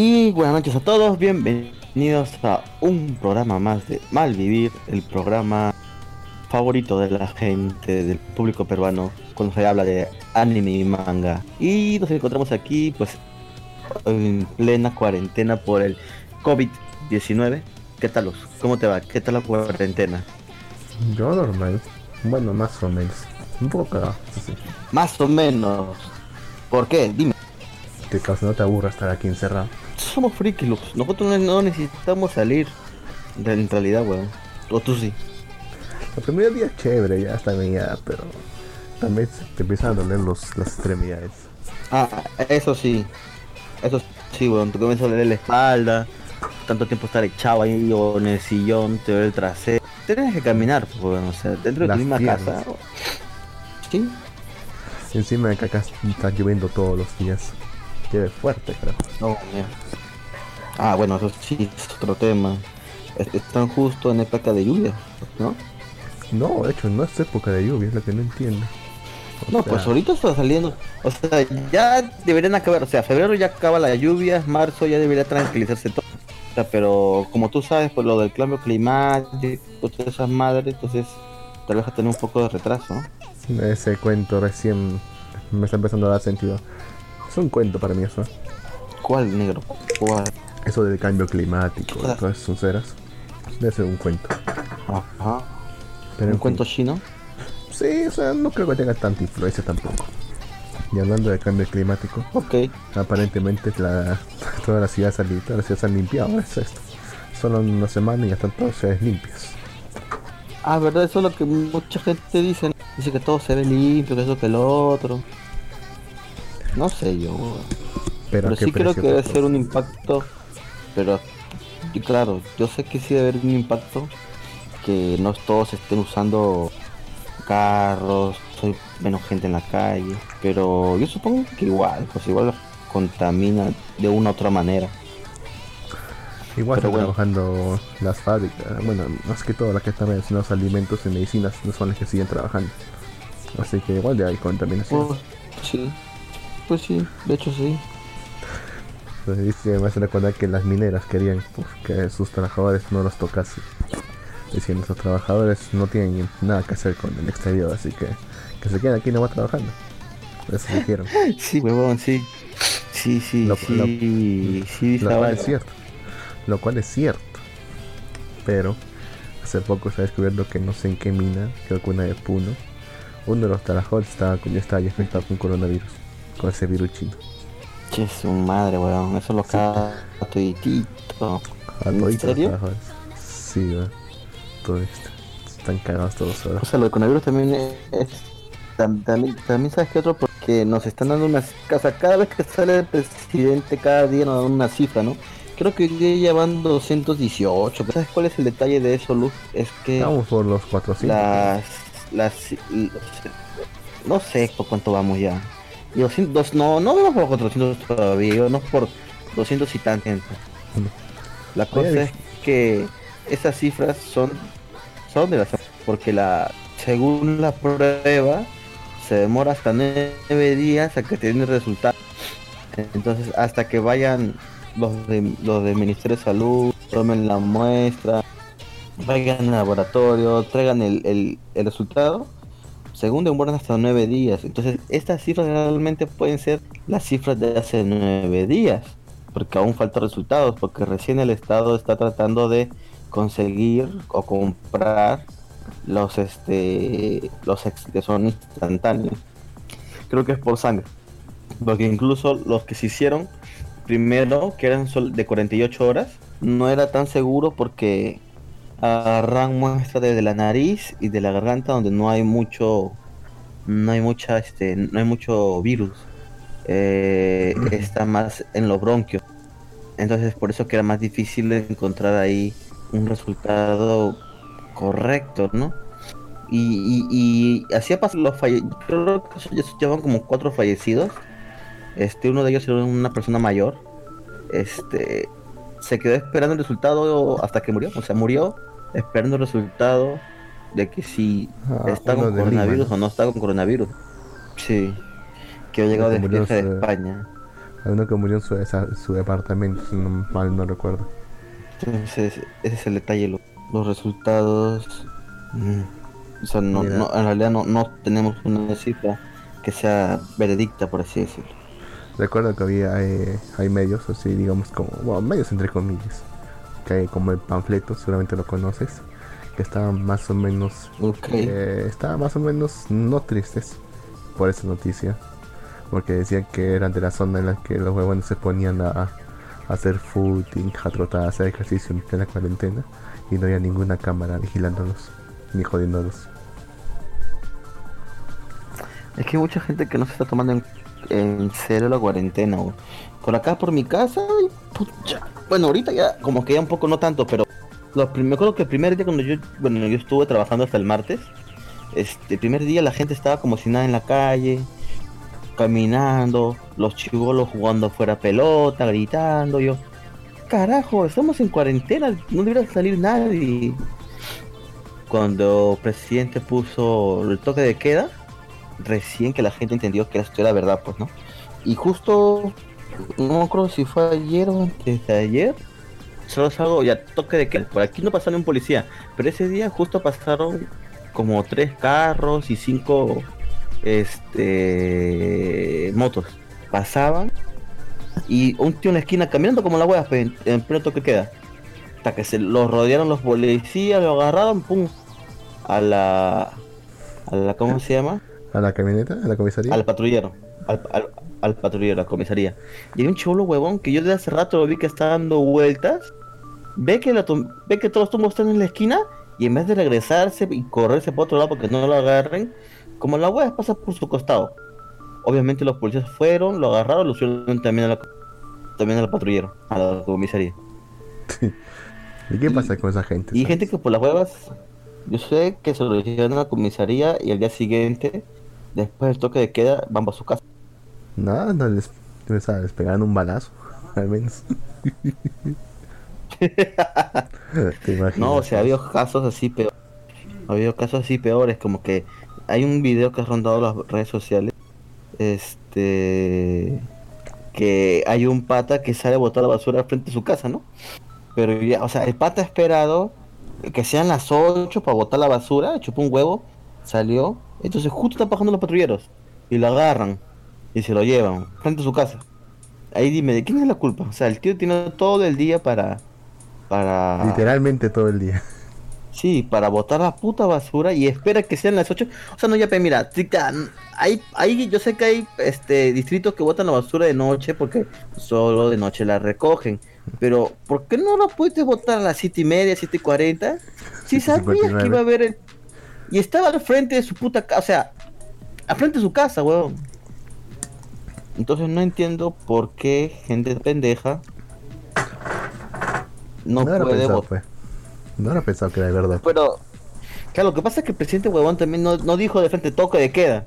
Y buenas noches a todos, bienvenidos a un programa más de Malvivir, el programa favorito de la gente, del público peruano, cuando se habla de anime y manga. Y nos encontramos aquí, pues, en plena cuarentena por el COVID-19. ¿Qué tal, Luz? ¿Cómo te va? ¿Qué tal la cuarentena? Yo normal. Bueno, más o menos. Un poco cagado, sí. Más o menos. ¿Por qué? Dime. Causa no te aburra estar aquí encerrado. Somos friki. Nosotros no- necesitamos salir. De- En realidad, weón. O tú sí. El primer día es chévere, ya está bien, ya, pero también te empiezan a doler los, las extremidades. Ah, eso sí. Eso sí, weón. Te comienza a doler la espalda. Tanto tiempo estar echado ahí o en el sillón, te duele el trasero. Tienes que caminar, weón. O sea, dentro de tu misma piernas. casa. Sí. Encima de que acá está lloviendo todos los días. Llueve fuerte, creo. No, mira. Ah, bueno, eso sí es otro tema. Es- Están justo en época de lluvia, ¿no? No, de hecho, no es época de lluvia, es lo que no entiendo. O No, sea, pues ahorita está saliendo. O sea, ya deberían acabar. O sea, febrero ya acaba la lluvia, marzo ya debería tranquilizarse todo. O sea, pero como tú sabes, pues lo del cambio climático, todas esas madres, entonces tal vez a tener un poco de retraso, ¿no? Ese cuento recién me está empezando a dar sentido. Un cuento para mí eso. ¿Cuál, negro? ¿Cuál? Eso del cambio climático, Claro. todas esas ceras. Debe ser un cuento. Ajá. Pero ¿Un en cuento chino? Sí, o sea, no creo que tenga tanta influencia tampoco. Y hablando de cambio climático, Ok. aparentemente la, todas las ciudades, han- todas las ciudades han limpiado. es esto. Solo en una semana y ya están todas ciudades limpias. Ah, verdad, eso es lo que mucha gente dice. Dice que todo se ve limpio, que eso que lo otro. No sé yo. Pero, Pero ¿a qué sí creo que debe ser un impacto, pero y claro, yo sé que sí debe haber un impacto, que no todos estén usando carros, hay menos gente en la calle, pero yo supongo que igual, pues igual contamina de una u otra manera. Igual pero bueno. trabajando las fábricas. Bueno, más que todo las que están a alimentos y medicinas no son las que siguen trabajando. Así que igual ya hay contaminación. Sí, pues sí, de hecho sí. Entonces dice, me hace recordar que las mineras querían pues, que sus trabajadores no los tocasen. Diciendo, esos trabajadores no tienen nada que hacer con el exterior, así que que se queden aquí nomás trabajando. Eso dijeron. Sí, huevón, sí. Sí, sí, Lo- sí, lo- sí, Lo cual es cierto. Lo cual es cierto. Pero hace poco se ha descubierto que no sé en qué mina, creo que una de Puno, uno de los trabajadores estaba, ya estaba infectado con coronavirus, con ese virus chino. Che, su madre, weón, eso lo caga toditito. A ¿En toditos los serio? trabajadores. Sí, ¿verdad? Todo esto. Están cagados todos ahora. O sea, lo del coronavirus también es... tam- También, también sabes que otro, porque nos están dando unas... O sea, cada vez que sale el presidente, cada día nos dan una cifra, ¿no? Creo que ya van 218. pero ¿Sabes cuál es el detalle de eso, Luz? Es que Vamos por los 400. las... las no sé por cuánto vamos ya. Y 200, no, no vamos por 400 todavía, no por 200 y tan gente. La cosa Oye, es que esas cifras son son de las porque la según la prueba se demora hasta nueve días a que te den el resultado. Entonces hasta que vayan los de los del Ministerio de Salud, tomen la muestra, vayan al laboratorio, traigan el, el, el resultado, según demoran hasta nueve días. Entonces estas cifras realmente pueden ser las cifras de hace nueve días, porque aún faltan resultados, porque recién el Estado está tratando de conseguir o comprar los este los ex- que son instantáneos. Creo que es por sangre. Porque incluso los que se hicieron primero, que eran de 48 horas, no era tan seguro porque agarran muestra desde la nariz y de la garganta donde no hay mucho no hay mucha este no hay mucho virus. Eh, está más en los bronquios entonces por eso que era más difícil encontrar ahí un resultado correcto no y, y, y así ha pasado los falle creo que llevan como cuatro fallecidos. Este uno de ellos era una persona mayor. Este se quedó esperando el resultado hasta que murió o sea murió esperando el resultado de que si Ah, está con coronavirus Lima, o no está con coronavirus sí que ha llegado que de de España Hay uno que murió en su, esa- su departamento, si no mal no recuerdo. Entonces, ese es el detalle. lo- Los resultados. mm, O sea, no, no- en realidad no, no tenemos una cifra que sea veredicta, por así decirlo. Recuerdo que había eh, hay medios, así digamos como, bueno, medios entre comillas, que como el panfleto, seguramente lo conoces, que estaban más o menos, Ok. eh, más o menos no tristes por esa noticia, porque decían que eran de la zona en la que los huevones se ponían a, a hacer footing, a trotar, a hacer ejercicio en plena cuarentena y no había ninguna cámara vigilándolos ni jodiéndolos. Es que hay mucha gente que no se está tomando en, en serio la cuarentena. güey. Por acá, por mi casa, y pucha. Bueno, ahorita ya como que ya un poco no tanto, pero lo prim- me acuerdo que el primer día cuando yo, bueno, yo estuve trabajando hasta el martes, este el primer día la gente estaba como si nada en la calle, caminando, los chivolos jugando afuera pelota, gritando, yo, carajo, estamos en cuarentena, no debería salir nadie. Cuando el presidente puso el toque de queda, recién que la gente entendió que esto era verdad, pues, ¿no? Y justo, no acuerdo si fue ayer o antes de ayer, solo salgo ya toque de queda. Por aquí no pasó ni un policía, pero ese día justo pasaron como tres carros y cinco este motos. Pasaban y un tío en la esquina caminando como la pues, en, en pleno toque queda. Hasta que se lo rodearon los policías, lo agarraron, pum, a la a la ¿cómo se llama? ¿A la camioneta? ¿A la comisaría? Al patrullero. Al, al, al patrullero, a la comisaría. Y hay un chulo huevón que yo desde hace rato lo vi que está dando vueltas. Ve que, la ve que todos los tumbos están en la esquina. Y en vez de regresarse y correrse por otro lado porque no lo agarren, como la wea pasa por su costado. Obviamente los policías fueron, lo agarraron, lo subieron también a la, también al patrullero, a la comisaría. ¿Y qué pasa con esa gente? Y sabes? gente que por las huevas, yo sé que se lo hicieron a la comisaría y al día siguiente, después del toque de queda, van para su casa. No, no les, les pegaron un balazo, al menos. Te imaginas. No, o sea, ha habido casos así peores. Ha habido casos así peores, como que hay un video que ha rondado las redes sociales. Este. Que hay un pata que sale a botar la basura frente a su casa, ¿no? Pero ya, o sea, el pata ha esperado que sean las 8 para botar la basura, chupó un huevo, salió. Entonces, justo están bajando los patrulleros y lo agarran y se lo llevan frente a su casa. Ahí dime, ¿de quién es la culpa? O sea, el tío tiene todo el día para. Para. Literalmente todo el día. Sí, para botar la puta basura y espera que sean las 8. O sea, no, ya, mira, tica, hay, hay, yo sé que hay este distritos que botan la basura de noche porque solo de noche la recogen. Pero, ¿por qué no la puedes botar a las 7 y media, 7 y 40? Si sabías que iba a haber el... Y estaba al frente de su puta casa, o sea, al frente de su casa, weón. Entonces no entiendo por qué gente pendeja no, No, puede pensado, votar. pues. No era pensado que era de verdad. Pero, claro, lo que pasa es que el presidente huevón también no, no dijo de frente toque de queda.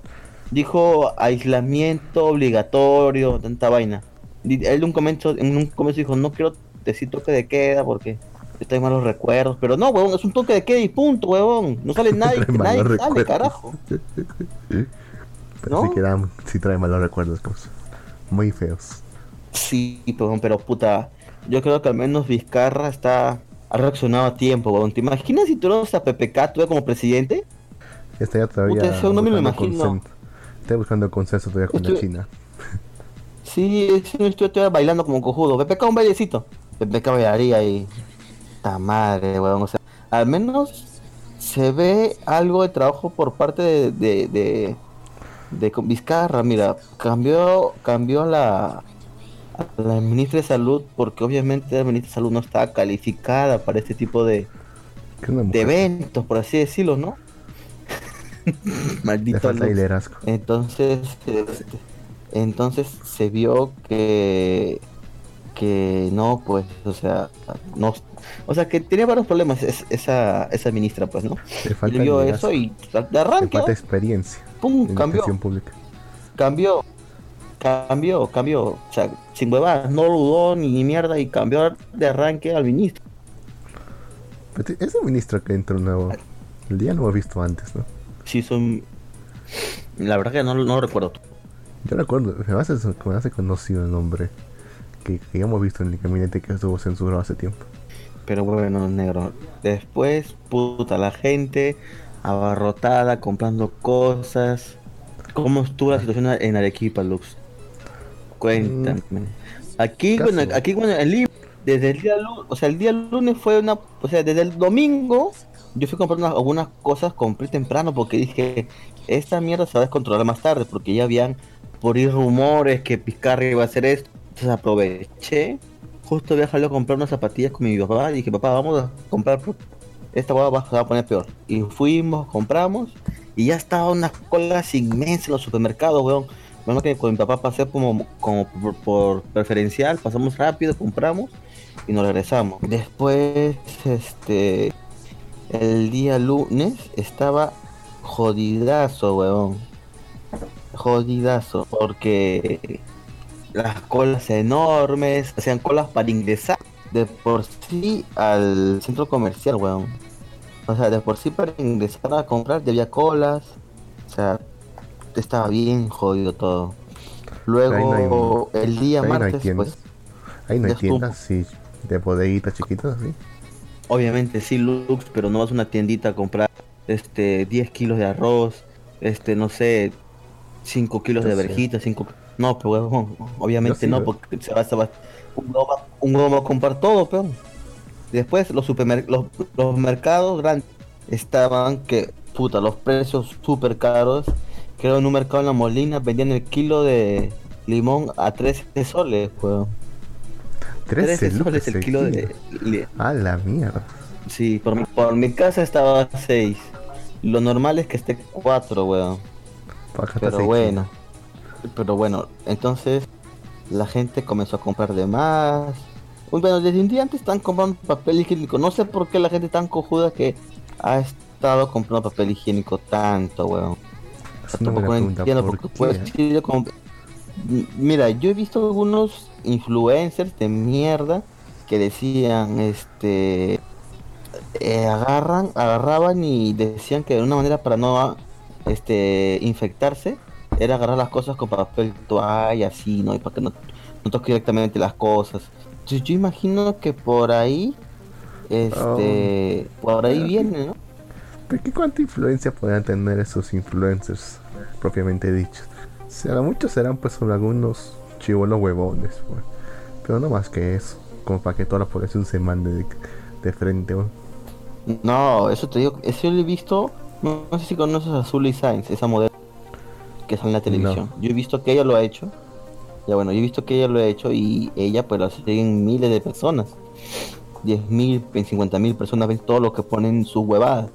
Dijo aislamiento obligatorio, tanta vaina. Él un comienzo, en un comienzo dijo, no quiero decir toque de queda porque estoy malos recuerdos. Pero no, huevón, es un toque de queda y punto, huevón. No sale nadie, nadie sale, carajo. Sí trae malos recuerdos, cosas. Muy feos. Sí, huevón, pero puta, yo creo que al menos Vizcarra está ha reaccionado a tiempo, huevón. ¿Te imaginas si tú eres a PPK, tú como presidente? Está ya todavía. Puta, eso no me lo buscando imagino. consenso todavía con la Estoy- China. Sí, sí, estoy, estoy bailando como cojudo. PPK un bailecito. PPK bailaría y. ¡Ta madre, weón! O sea, al menos se ve algo de trabajo por parte de. de, de, de Vizcarra. Mira, cambió, cambió a la. la ministra de salud porque obviamente la ministra de salud no está calificada para este tipo de, de eventos, por así decirlo, ¿no? Maldito. Entonces, este, entonces se vio que que no, pues, o sea, no, o sea, que tenía varios problemas es- esa esa ministra, pues, ¿no? Le vio eso y de arranque, falta experiencia pum, cambió, pública. cambió, cambió, cambió, o sea, sin huevadas, no dudó ni mierda y cambió de arranque al ministro. Pero Ese ministro que entró nuevo, el día no lo he visto antes, ¿no? Sí, son, la verdad que no, no lo recuerdo. Yo recuerdo, me hace, me hace conocido el nombre que, que hemos visto en el gabinete que estuvo censurado hace tiempo. Pero bueno, negro. Después, puta, la gente abarrotada, comprando cosas. ¿Cómo estuvo la situación en Arequipa, Lux? Cuéntame. Aquí, Casi. bueno, aquí, bueno, en Lima, desde el día lunes, o sea, el día lunes fue una, o sea, desde el domingo, yo fui unas- algunas cosas, compré temprano porque dije, esta mierda se va a descontrolar más tarde, porque ya habían por ir rumores que Pizcarra iba a hacer esto. Entonces aproveché, justo había salido a comprar unas zapatillas con mi papá, y dije, papá, vamos a comprar, esta hueá va a poner peor. Y fuimos, compramos, y ya estaba unas colas inmensas en los supermercados, weón. Bueno, que con mi papá pasé como, como por, por preferencial, pasamos rápido, compramos y nos regresamos. Después, este, el día lunes estaba jodidazo, weón. Jodidazo, porque las colas enormes, hacían colas para ingresar de por sí al centro comercial, weón. O sea, de por sí para ingresar a comprar ya había colas. O sea, estaba bien jodido todo. Luego, no el día ahí no hay martes, tiendas. pues, Ahí no hay tiendas, sí, de bodeguitas chiquitas, ¿sí? obviamente sí, Lux, pero no vas a una tiendita a comprar este 10 kilos de arroz, este, no sé, 5 kilos de verjitas, 5... No, pero obviamente sí, no, porque se va, se va- un va- un huevón va a comprar todo, peón. Después los supermercados, los, los mercados grandes estaban que, puta, los precios súper caros. Creo en un mercado en La Molina vendían el kilo de limón a 13 soles, weón. 13 13 lucas soles el kilo de... A la mierda. Sí, por mi, por mi casa estaba a 6. Lo normal es que esté 4, weón. Pero bueno. Pero bueno, entonces la gente comenzó a comprar de más. Uy, Bueno, desde un día antes están comprando papel higiénico. No sé por qué la gente tan cojuda que ha estado comprando papel higiénico tanto, weón. Buena Tampoco entiendo ¿por porque pues, Mira, yo he visto algunos influencers de mierda que decían, este, eh, agarran, agarraban y decían que de una manera para no, este, infectarse era agarrar las cosas con papel toalla, así, ¿no? Y para que no, no toque directamente las cosas. Entonces yo imagino que por ahí, este, por ahí viene, ¿no? ¿Pero qué cuánta influencia podrían tener esos influencers propiamente dichos? Será muchos serán pues solo algunos chivolos huevones, pues. Pero no más que eso, como para que toda la población se mande de, de frente, pues. No, eso te digo, eso lo he visto, no, no sé si conoces a Zully Sainz, esa modelo que sale en la televisión. Yo he visto que ella lo ha hecho. Ya bueno, yo he visto que ella lo ha hecho y ella pues lo siguen miles de personas. 10 mil, 50 mil personas ven todo lo que ponen sus huevadas.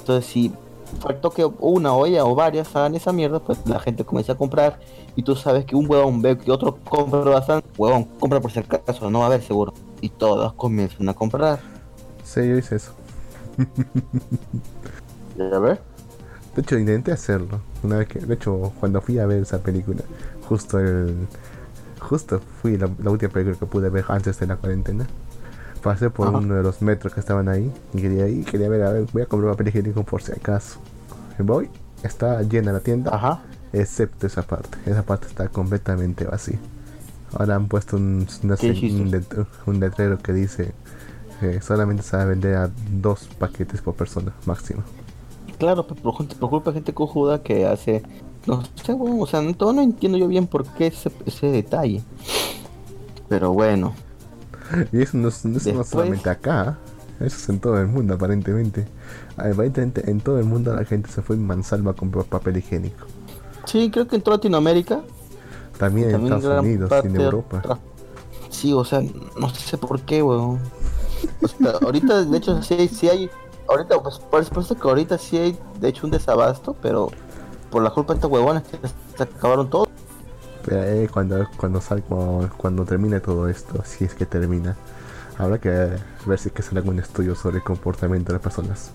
Entonces si faltó que una o ella o varias hagan esa mierda, pues la gente comienza a comprar y tú sabes que un huevón ve que otro compra bastante, huevón, compra por si acaso, no va a haber seguro. Y todas comienzan a comprar. Sí, yo hice eso. A ver. De hecho, intenté hacerlo. Una vez que, de hecho, cuando fui a ver esa película, justo el, justo fui la, la última película que pude ver antes de la cuarentena. Pasé por Ajá. uno de los metros que estaban ahí y quería ir, quería ver, a ver, voy a comprar papel higiénico por si acaso. Voy, está llena la tienda, Ajá. excepto esa parte. Esa parte está completamente vacía. Ahora han puesto un, un, let- un letrero que dice que solamente se va a vender a dos paquetes por persona máximo. Claro, pero por, gente- por culpa de gente cojuda que hace. No sé, bueno, o sea, no, no entiendo yo bien por qué ese, ese detalle. Pero bueno, Y eso no, es- no es no Después- solamente acá, eso es en todo el mundo aparentemente. Aparentemente en todo el mundo la gente se fue en mansalva a comprar papel higiénico. sí, creo que en toda Latinoamérica. También en Estados Unidos en Europa. otra- Sí, o sea, no sé por qué, weón. O sea, ahorita, de hecho, sí, sí hay. Ahorita, pues, por supuesto que ahorita sí hay, de hecho, un desabasto, pero por la culpa de estos huevones que se acabaron todo. Pero eh, cuando, cuando, sal- cuando, cuando termine todo esto, si es que termina, habrá que ver si es que sale algún estudio sobre el comportamiento de las personas.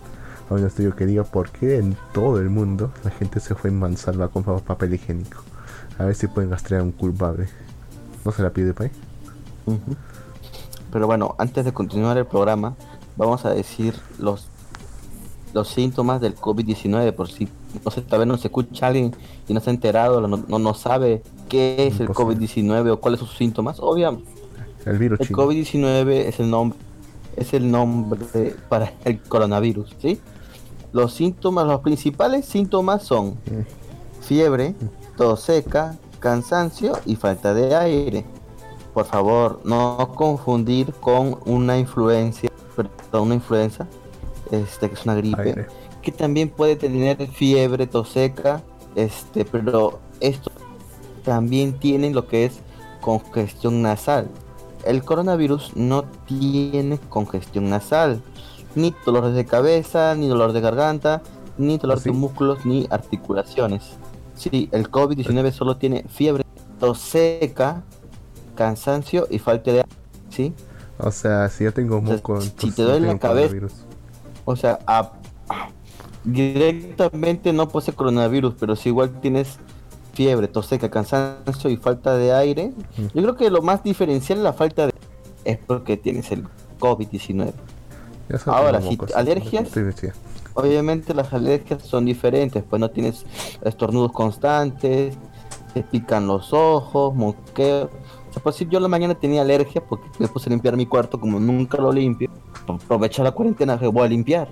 Un estudio que diga por qué en todo el mundo la gente se fue en mansalva a comprar papel higiénico. A ver si pueden rastrear a un culpable. ¿No se la pide, Pai? Pero bueno, antes de continuar el programa, vamos a decir los los síntomas del COVID-19, por si no sé, tal vez no se escucha alguien y no se ha enterado, no, no, no sabe qué es el Imposible. COVID-19 o cuáles son sus síntomas. Obviamente, El virus el chino. COVID-19 es el nombre es el nombre para el coronavirus, ¿sí? Los síntomas, los principales síntomas son Mm. fiebre, tos seca, cansancio y falta de aire. Por favor, no confundir con una influencia, perdón, una influenza, este que es una gripe, Aire. que también puede tener fiebre, tos seca, este, pero estos también tienen lo que es congestión nasal. El coronavirus no tiene congestión nasal, ni dolores de cabeza, ni dolor de garganta, ni dolor ¿Sí? de músculos, ni articulaciones. Sí, el COVID-19 solo tiene fiebre, tos seca, cansancio y falta de ¿sí? O sea, si yo tengo moco, si entonces te no duele la cabeza- coronavirus. O sea, a- directamente no posee coronavirus, pero si igual tienes fiebre, tos seca, cansancio y falta de aire, Mm. yo creo que lo más diferencial la falta de es porque tienes el COVID-19. Yo solo Ahora, si alergias-. Obviamente las alergias son diferentes, pues no tienes estornudos constantes, te pican los ojos, moqueo. O sea, por decir, yo la mañana tenía alergia porque me puse a limpiar mi cuarto, como nunca lo limpio, por aprovechar la cuarentena que voy a limpiar.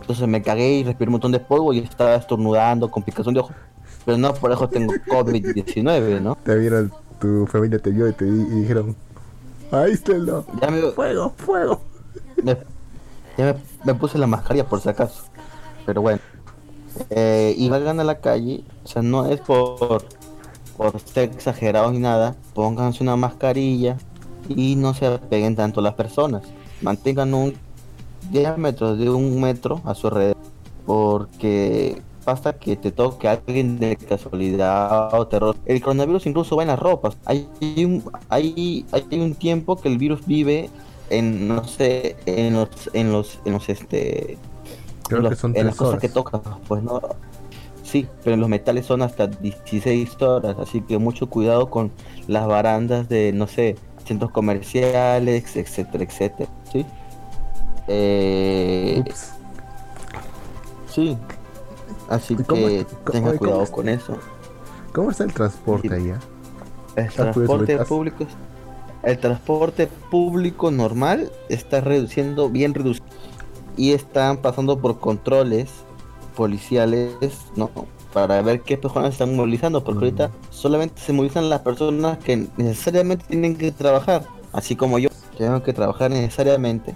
Entonces me cagué y respiré un montón de polvo y estaba estornudando con picazón de ojos. Pero no por eso tengo COVID-19, ¿no? Te vieron, tu familia te vio y te di- y dijeron, aíslenlo. Ya me, Fuego, fuego. me- ya me, me puse la mascarilla por si acaso. Pero bueno. Eh, y salgan a la calle, o sea, no es por, por ser exagerados ni nada. Pónganse una mascarilla y no se peguen tanto las personas. Mantengan un diámetro de un metro a su alrededor. Porque basta que te toque a alguien de casualidad o terror. El coronavirus incluso va en las ropas. Hay un, hay, hay un tiempo que el virus vive en, no sé, en los, en los, en los, este, Creo los- que son en las cosas que tocas, pues no. Sí, pero los metales son hasta 16 horas, así que mucho cuidado con las barandas de, no sé, centros comerciales, etcétera, etcétera, ¿sí? Eh, sí, así ¿Y cómo- que tenga cuidado con eso. ¿Cómo está el transporte Sí. allá? El transporte público, el transporte público normal está reduciendo, bien reducido. Y están pasando por controles policiales, ¿no? Para ver qué personas están movilizando, porque ahorita solamente se movilizan las personas que necesariamente tienen que trabajar, así como yo, tengo que trabajar necesariamente.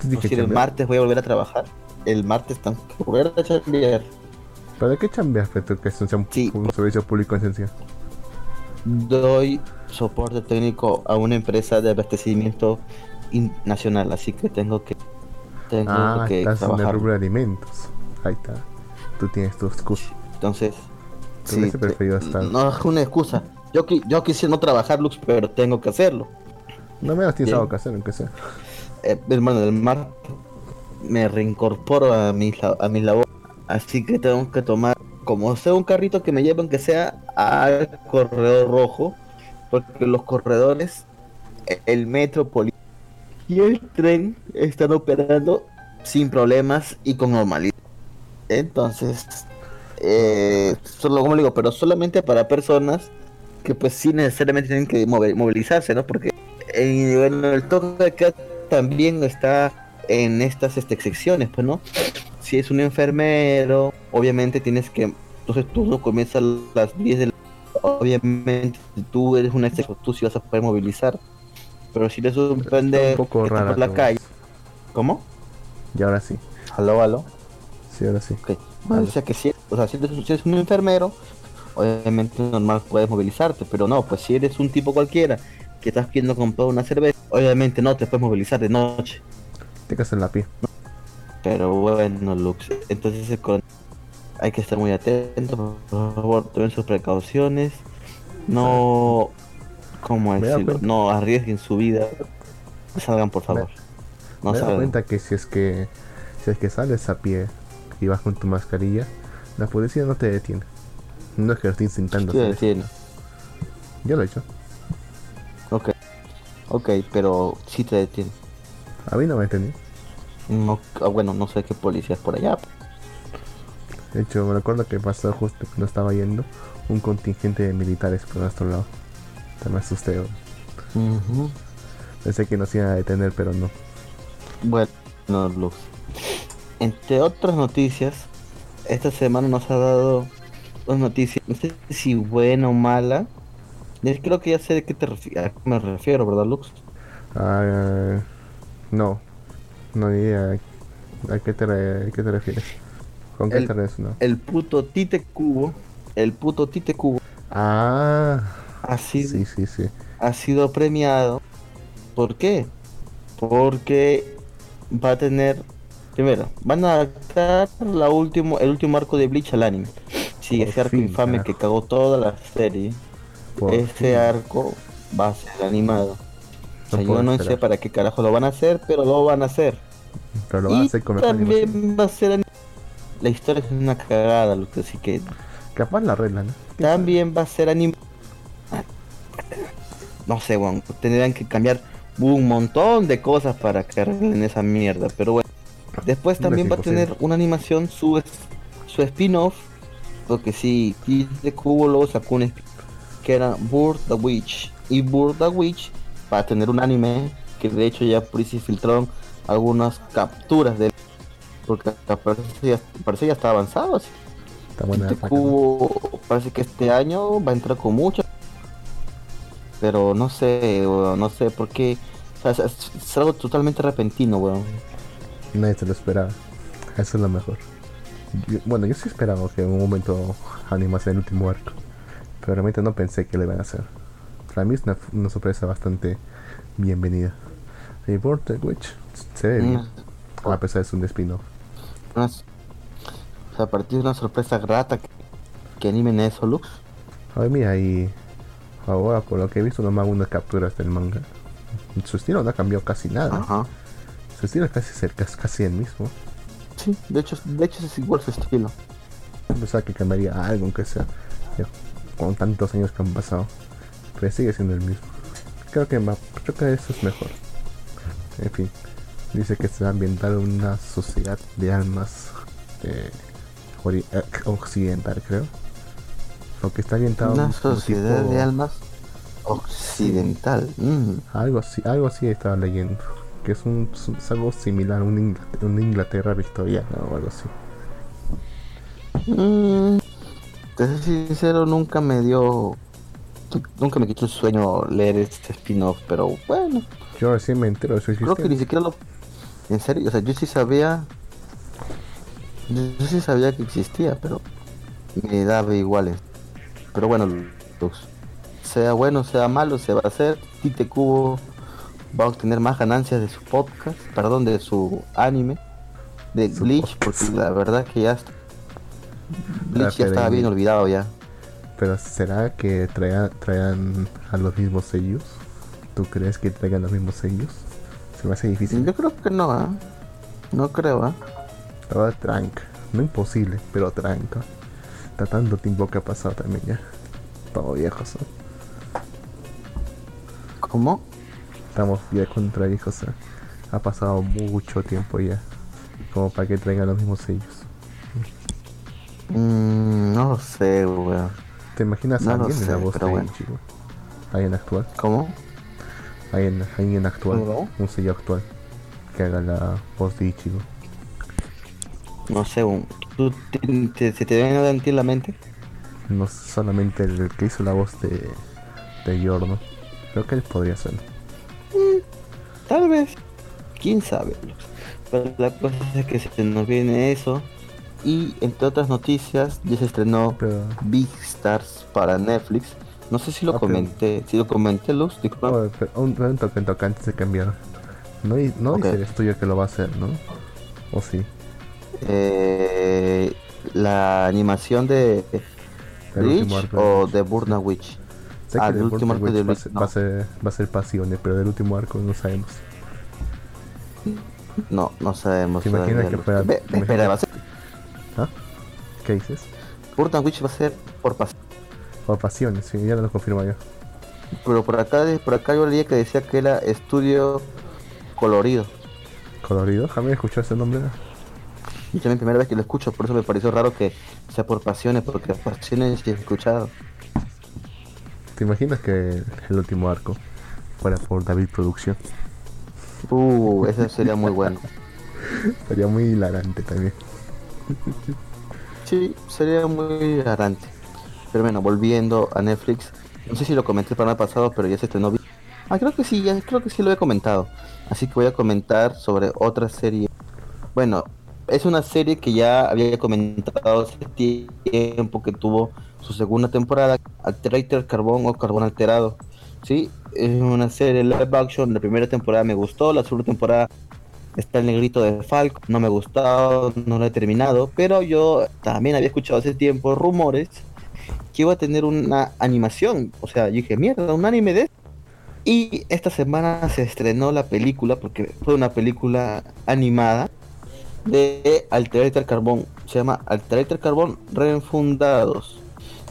Tú Es dije decir, el chambear. martes voy a volver a trabajar. El martes tengo que volver a chambear. ¿Para qué chambeas, Petro, que es un, Sí. un servicio público en esencia? Doy soporte técnico a una empresa de abastecimiento nacional, así que tengo que tengo Ah, que estás en el trabajar. rubro de alimentos. Ahí está. Tú tienes tu excusa. Entonces, Te hubiese preferido te- estar- no es una excusa. Yo yo quisiera no trabajar, Lux, pero tengo que hacerlo. No menos tienes Bien. algo que hacer, aunque sea. Eh, hermano, el mar me reincorporo a mi a mi labor, así que tengo que tomar como sea un carrito que me lleve aunque sea al corredor rojo, porque los corredores, el metropolitano y el tren están operando sin problemas y con normalidad. Entonces, eh, solo como le digo, pero solamente para personas que pues sí necesariamente tienen que movilizarse, ¿no? Porque eh, bueno, el toque de queda también está en estas este, secciones, pues, ¿no? Si es un enfermero, obviamente tienes que, entonces tú comienza a las 10 de la obviamente tú eres una excepción, tú sí vas a poder movilizar. Pero si eres un pendejo un que está por la calle. ¿cómo? Y ahora sí. Aló, aló. Sí, ahora sí. Ok. Bueno, o sea que si, o sea, si eres, si eres un enfermero, obviamente normal puedes movilizarte, pero no, pues si eres un tipo cualquiera que estás pidiendo comprar una cerveza, obviamente no te puedes movilizar de noche. Te casas en la pie. Pero bueno, Lux, entonces hay que estar muy atento, por favor, tomen sus precauciones, no, ¿cómo Me decirlo? No arriesguen su vida, no salgan por favor, no Me he dado salgan. cuenta que si es que si es que sales a pie y vas con tu mascarilla, la policía no te detiene. No es que lo esté hacer eso. detiene. Yo lo he hecho. Ok, ok, pero sí te detiene. A mí no me detení. No, ah, bueno, no sé qué policías por allá. De hecho, me recuerdo que pasó justo cuando estaba yendo un contingente de militares por nuestro lado. Me asusté. Ujú. Pensé que nos iban a detener, pero no. Bueno, Luz. Entre otras noticias, esta semana nos ha dado dos noticias, no sé si buena o mala. Creo que ya sé de qué te a qué me refiero, ¿verdad, Lux? Ah, no. No idea. ¿A qué te, re- qué te refieres? ¿Con qué El- te refieres? No. El puto Tite Cubo, el puto Tite Cubo Ah, ha sido, sí, sí, sí. ha sido premiado. ¿Por qué? Porque va a tener, primero, van a adaptar la último, el último arco de Bleach al anime. Sí, ese arco infame carajo. que cagó toda la serie. Por ese fin. arco va a ser animado. O sea, yo no esperar. sé para qué carajo lo van a hacer, pero lo van a hacer. Pero lo van a y hacer con también animación. va a ser ani- La historia es una cagada, lo que así que Capaz la regla, ¿no? también va a ser anime. No sé, bueno, tendrían que cambiar un montón de cosas para que arreglen esa mierda, pero bueno. Después también va a tener una animación, su, su spin-off, porque sí, de Cubo luego sacó un que era Bird the Witch. Y Bird the Witch va a tener un anime que de hecho ya por ahí se filtraron algunas capturas de él, porque parece ya, parece ya está avanzado. Así. Está buena Este cubo parece que este año va a entrar con mucho. Pero no sé, weón, no sé por qué. O sea, es, es algo totalmente repentino, weón. Nadie se lo esperaba. Eso es lo mejor. Yo- bueno, yo sí esperaba que en un momento animase el último arco. Pero realmente no pensé que lo iban a hacer. Para mí es una, una sorpresa bastante bienvenida. Vortex Witch se ve bien. Una- A pesar de ser un spin-off. una- o sea, a partir de una sorpresa grata que, que animen eso, Lux. A ver, mira, y ahora por lo que he visto, nomás unas capturas del manga. Su estilo no ha cambiado casi nada. Ajá. Su estilo es casi, cerca, es casi el mismo. Sí, de hecho, de hecho es igual su estilo. Pensaba que cambiaría algo, aunque sea ya, con tantos años que han pasado. Pero sigue siendo el mismo. Creo que, creo que eso es mejor. En fin, dice que se va a ambientar en una sociedad de almas eh, eh, occidental, creo. Lo que está ambientado Una sociedad tipo- de almas occidental. mm. Algo así, algo así estaba leyendo. Que es, un, es algo similar a una Inglaterra, una Inglaterra victoriana o algo así. Mm, te soy sincero, nunca me dio. Nunca me quitó el sueño leer este spin-off, pero bueno, Yo recién me entero de su creo que ni siquiera lo. En serio, o sea, yo sí sabía. Yo, yo sí sabía que existía, pero me daba iguales. Pero bueno, Lux, sea bueno, sea malo, se va a hacer. Tite Cubo va a obtener más ganancias de su podcast, perdón, de su anime, de Su Bleach, podcast. porque la verdad que ya. está- Bleach ya estaba en- bien olvidado ya. Pero ¿será que traerán, traerán a los mismos sellos? ¿Tú crees que traigan los mismos sellos? Se me hace difícil. Yo creo que no, ¿ah? No creo. La verdad, tranca. No imposible, pero tranca. Está tanto tiempo que ha pasado también ya. Todo viejos, ¿no? ¿Cómo? Estamos ya contra ¿eh? Ha pasado mucho tiempo ya. Como para que traigan los mismos sellos. Mm, no lo sé, weón. ¿Te imaginas No a lo alguien en la sé, voz de bueno. Ichigo? ¿Alguien actual? ¿Cómo? ¿Alguien, alguien actual? ¿Cómo? Un sello actual. Que haga la voz de Ichigo. No sé, ¿tú te, te- se te viene a ti en la mente? No solamente el que hizo la voz de, de Giorno. Creo que él podría ser. Tal vez. ¿Quién sabe? Pero la cosa es que se nos viene eso. Y entre otras noticias, ya se estrenó Pero. Big Stars para Netflix. No sé si lo comenté. Si lo comenté, Luz, disculpa. Un, un toque, un toque antes de cambiar. No, no Ok. dice el estudio que lo va a hacer, ¿no? ¿O sí? Eh, la animación de arco o de Burna Witch. Sé Ah, que último arco de va, a Bleach, ser- no. va a ser, va a ser Pasiones, pero del último arco no sabemos. No, no sabemos. ¿Te imaginas que fuera- imaginas- espera, va a ser. ¿Ah? ¿Qué dices? Burna Witch va a ser por pas O Pasiones, sí, ya lo confirmo yo. Pero por acá, por acá yo leía que decía que era estudio colorido. Colorido, jamás escuchó ese nombre. Y también primera vez que lo escucho, por eso me pareció raro que sea por pasiones, porque pasiones sí he escuchado. ¿Te imaginas que el último arco fuera por David Producción? Uh, eso sería muy bueno. Sería muy hilarante también. Sí, sería muy hilarante. Pero bueno, volviendo a Netflix, no sé si lo comenté para el pasado, pero ya se estrenó. Ah, creo que sí, ya creo que sí lo he comentado. Así que voy a comentar sobre otra serie. Bueno, es una serie que ya había comentado hace tiempo que tuvo segunda temporada, Alterator Carbón o Carbón Alterado. Sí, es una serie live action. La primera temporada me gustó, la segunda temporada está el negrito de Falco, no me ha gustado, no lo he terminado, pero yo también había escuchado hace tiempo rumores que iba a tener una animación. O sea, yo dije, mierda, un anime de... Y esta semana se estrenó la película, porque fue una película animada de Alterator Carbón. Se llama Alterator Carbón Refundados.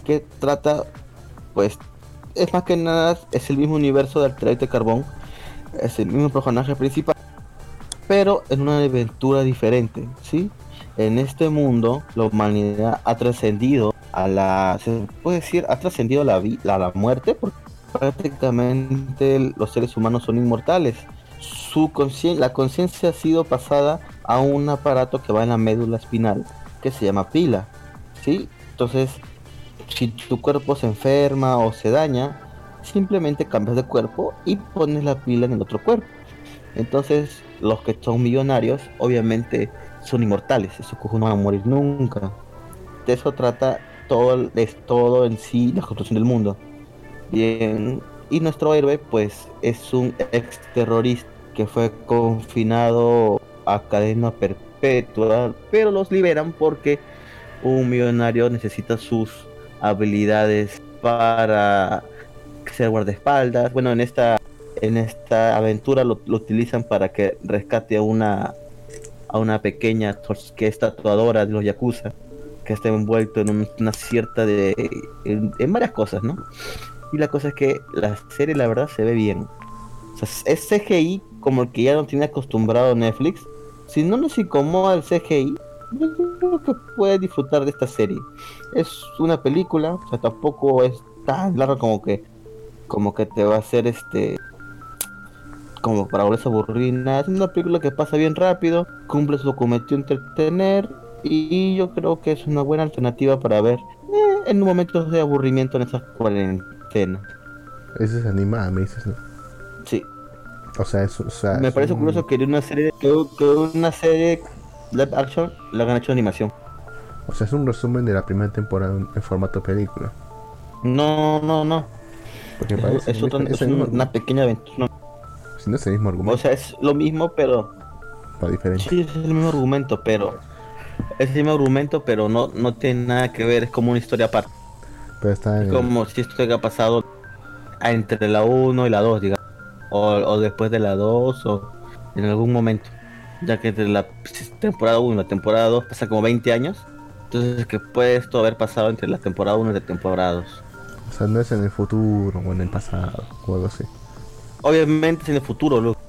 Que trata, pues, es más que nada, es el mismo universo de Alterator Carbón. Es el mismo personaje principal. Pero en una aventura diferente, ¿sí? En este mundo, la humanidad ha trascendido a la. Se puede decir, ha trascendido la, a la muerte. Porque prácticamente los seres humanos son inmortales. Su la conciencia ha sido pasada a un aparato que va en la médula espinal, que se llama pila. ¿sí? Entonces, si tu cuerpo se enferma o se daña, simplemente cambias de cuerpo y pones la pila en el otro cuerpo. Entonces, los que son millonarios, obviamente, son inmortales. Esos cojos no van a morir nunca. De eso trata todo, es todo en sí la construcción del mundo. Bien, y nuestro héroe, pues, es un ex terrorista que fue confinado a cadena perpetua, pero los liberan porque un millonario necesita sus habilidades para ser guardaespaldas. Bueno, en esta en esta aventura lo, utilizan para que rescate a una a una pequeña que es tatuadora de los yakuza que está envuelto en una cierta de en, varias cosas, ¿no? Y la cosa es que la serie la verdad se ve bien. O sea, es CGI como el que ya no tiene acostumbrado Netflix, si no nos incomoda el CGI, yo creo que puedes disfrutar de esta serie. Es una película, o sea, tampoco es tan larga como que como que te va a hacer este como para volverse a aburrir Es una película que pasa bien rápido, cumple su cometido entretener y yo creo que es una buena alternativa para ver eh, en un momento de aburrimiento en esa cuarentena. Esa es animada, me dices, ¿no? Sí. O sea, es, o sea, me parece curioso que una serie que, una serie live action la han hecho animación. O sea, es un resumen de la primera temporada en formato película. No, no, no. Porque es, parece, es, otra, es, una pequeña aventura. Si no es el mismo argumento. O sea, es lo mismo, pero. Para diferente. Sí, es el mismo argumento, pero. Es el mismo argumento, pero no, no tiene nada que ver. Es como una historia aparte. Pero está en Como si esto haya pasado entre la 1 y la 2, digamos o, después de la 2 o en algún momento. Ya que entre la temporada 1 y la temporada 2 pasa como 20 años. Entonces que puede esto haber pasado entre la temporada 1 y la temporada 2. O sea, no es en el futuro o en el pasado o algo así. Obviamente es en el futuro, Luke.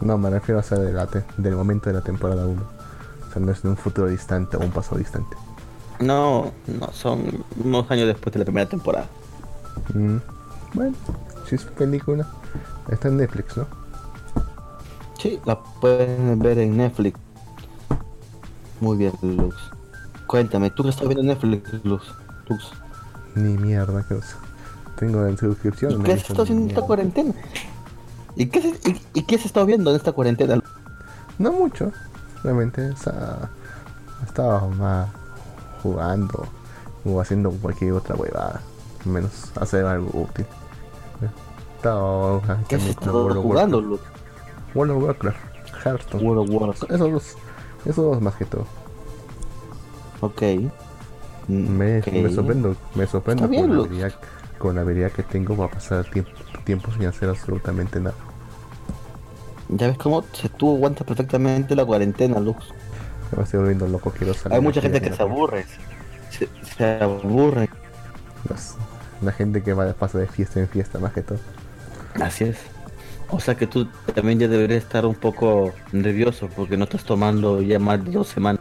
No, me refiero a ser del momento de la temporada 1. O sea, no es en un futuro distante o un pasado distante. No, no, son unos años después de la primera temporada. Mm, bueno, si es película. Está en Netflix, ¿no? Sí, la pueden ver en Netflix. Muy bien, Luz. Cuéntame, ¿tú qué estás viendo en Netflix, Luz? Luz. Ni mierda, que Tengo en suscripción. ¿Y qué se está haciendo en esta cuarentena? ¿Y qué, se, y, qué se está viendo en esta cuarentena? No mucho, realmente. O sea, estaba más jugando o haciendo cualquier otra huevada. Menos hacer algo útil. ¿Qué has estado jugando, Luke? World of Warcraft, Hearthstone. World of Warcraft. Esos dos, esos dos más que todo. Ok. Me, me sorprendo, me sorprendo con, la habilidad, con, la habilidad, que tengo para pasar tiempo, tiempo sin hacer absolutamente nada. Ya ves cómo se tú aguanta perfectamente la cuarentena, Lux. Me estoy volviendo loco, quiero salir. Hay mucha gente que se aburre. Se, se aburre. la gente que va de paso de fiesta en fiesta, más que todo. Así es. O sea que tú también ya deberías estar un poco nervioso porque no estás tomando ya más de dos semanas.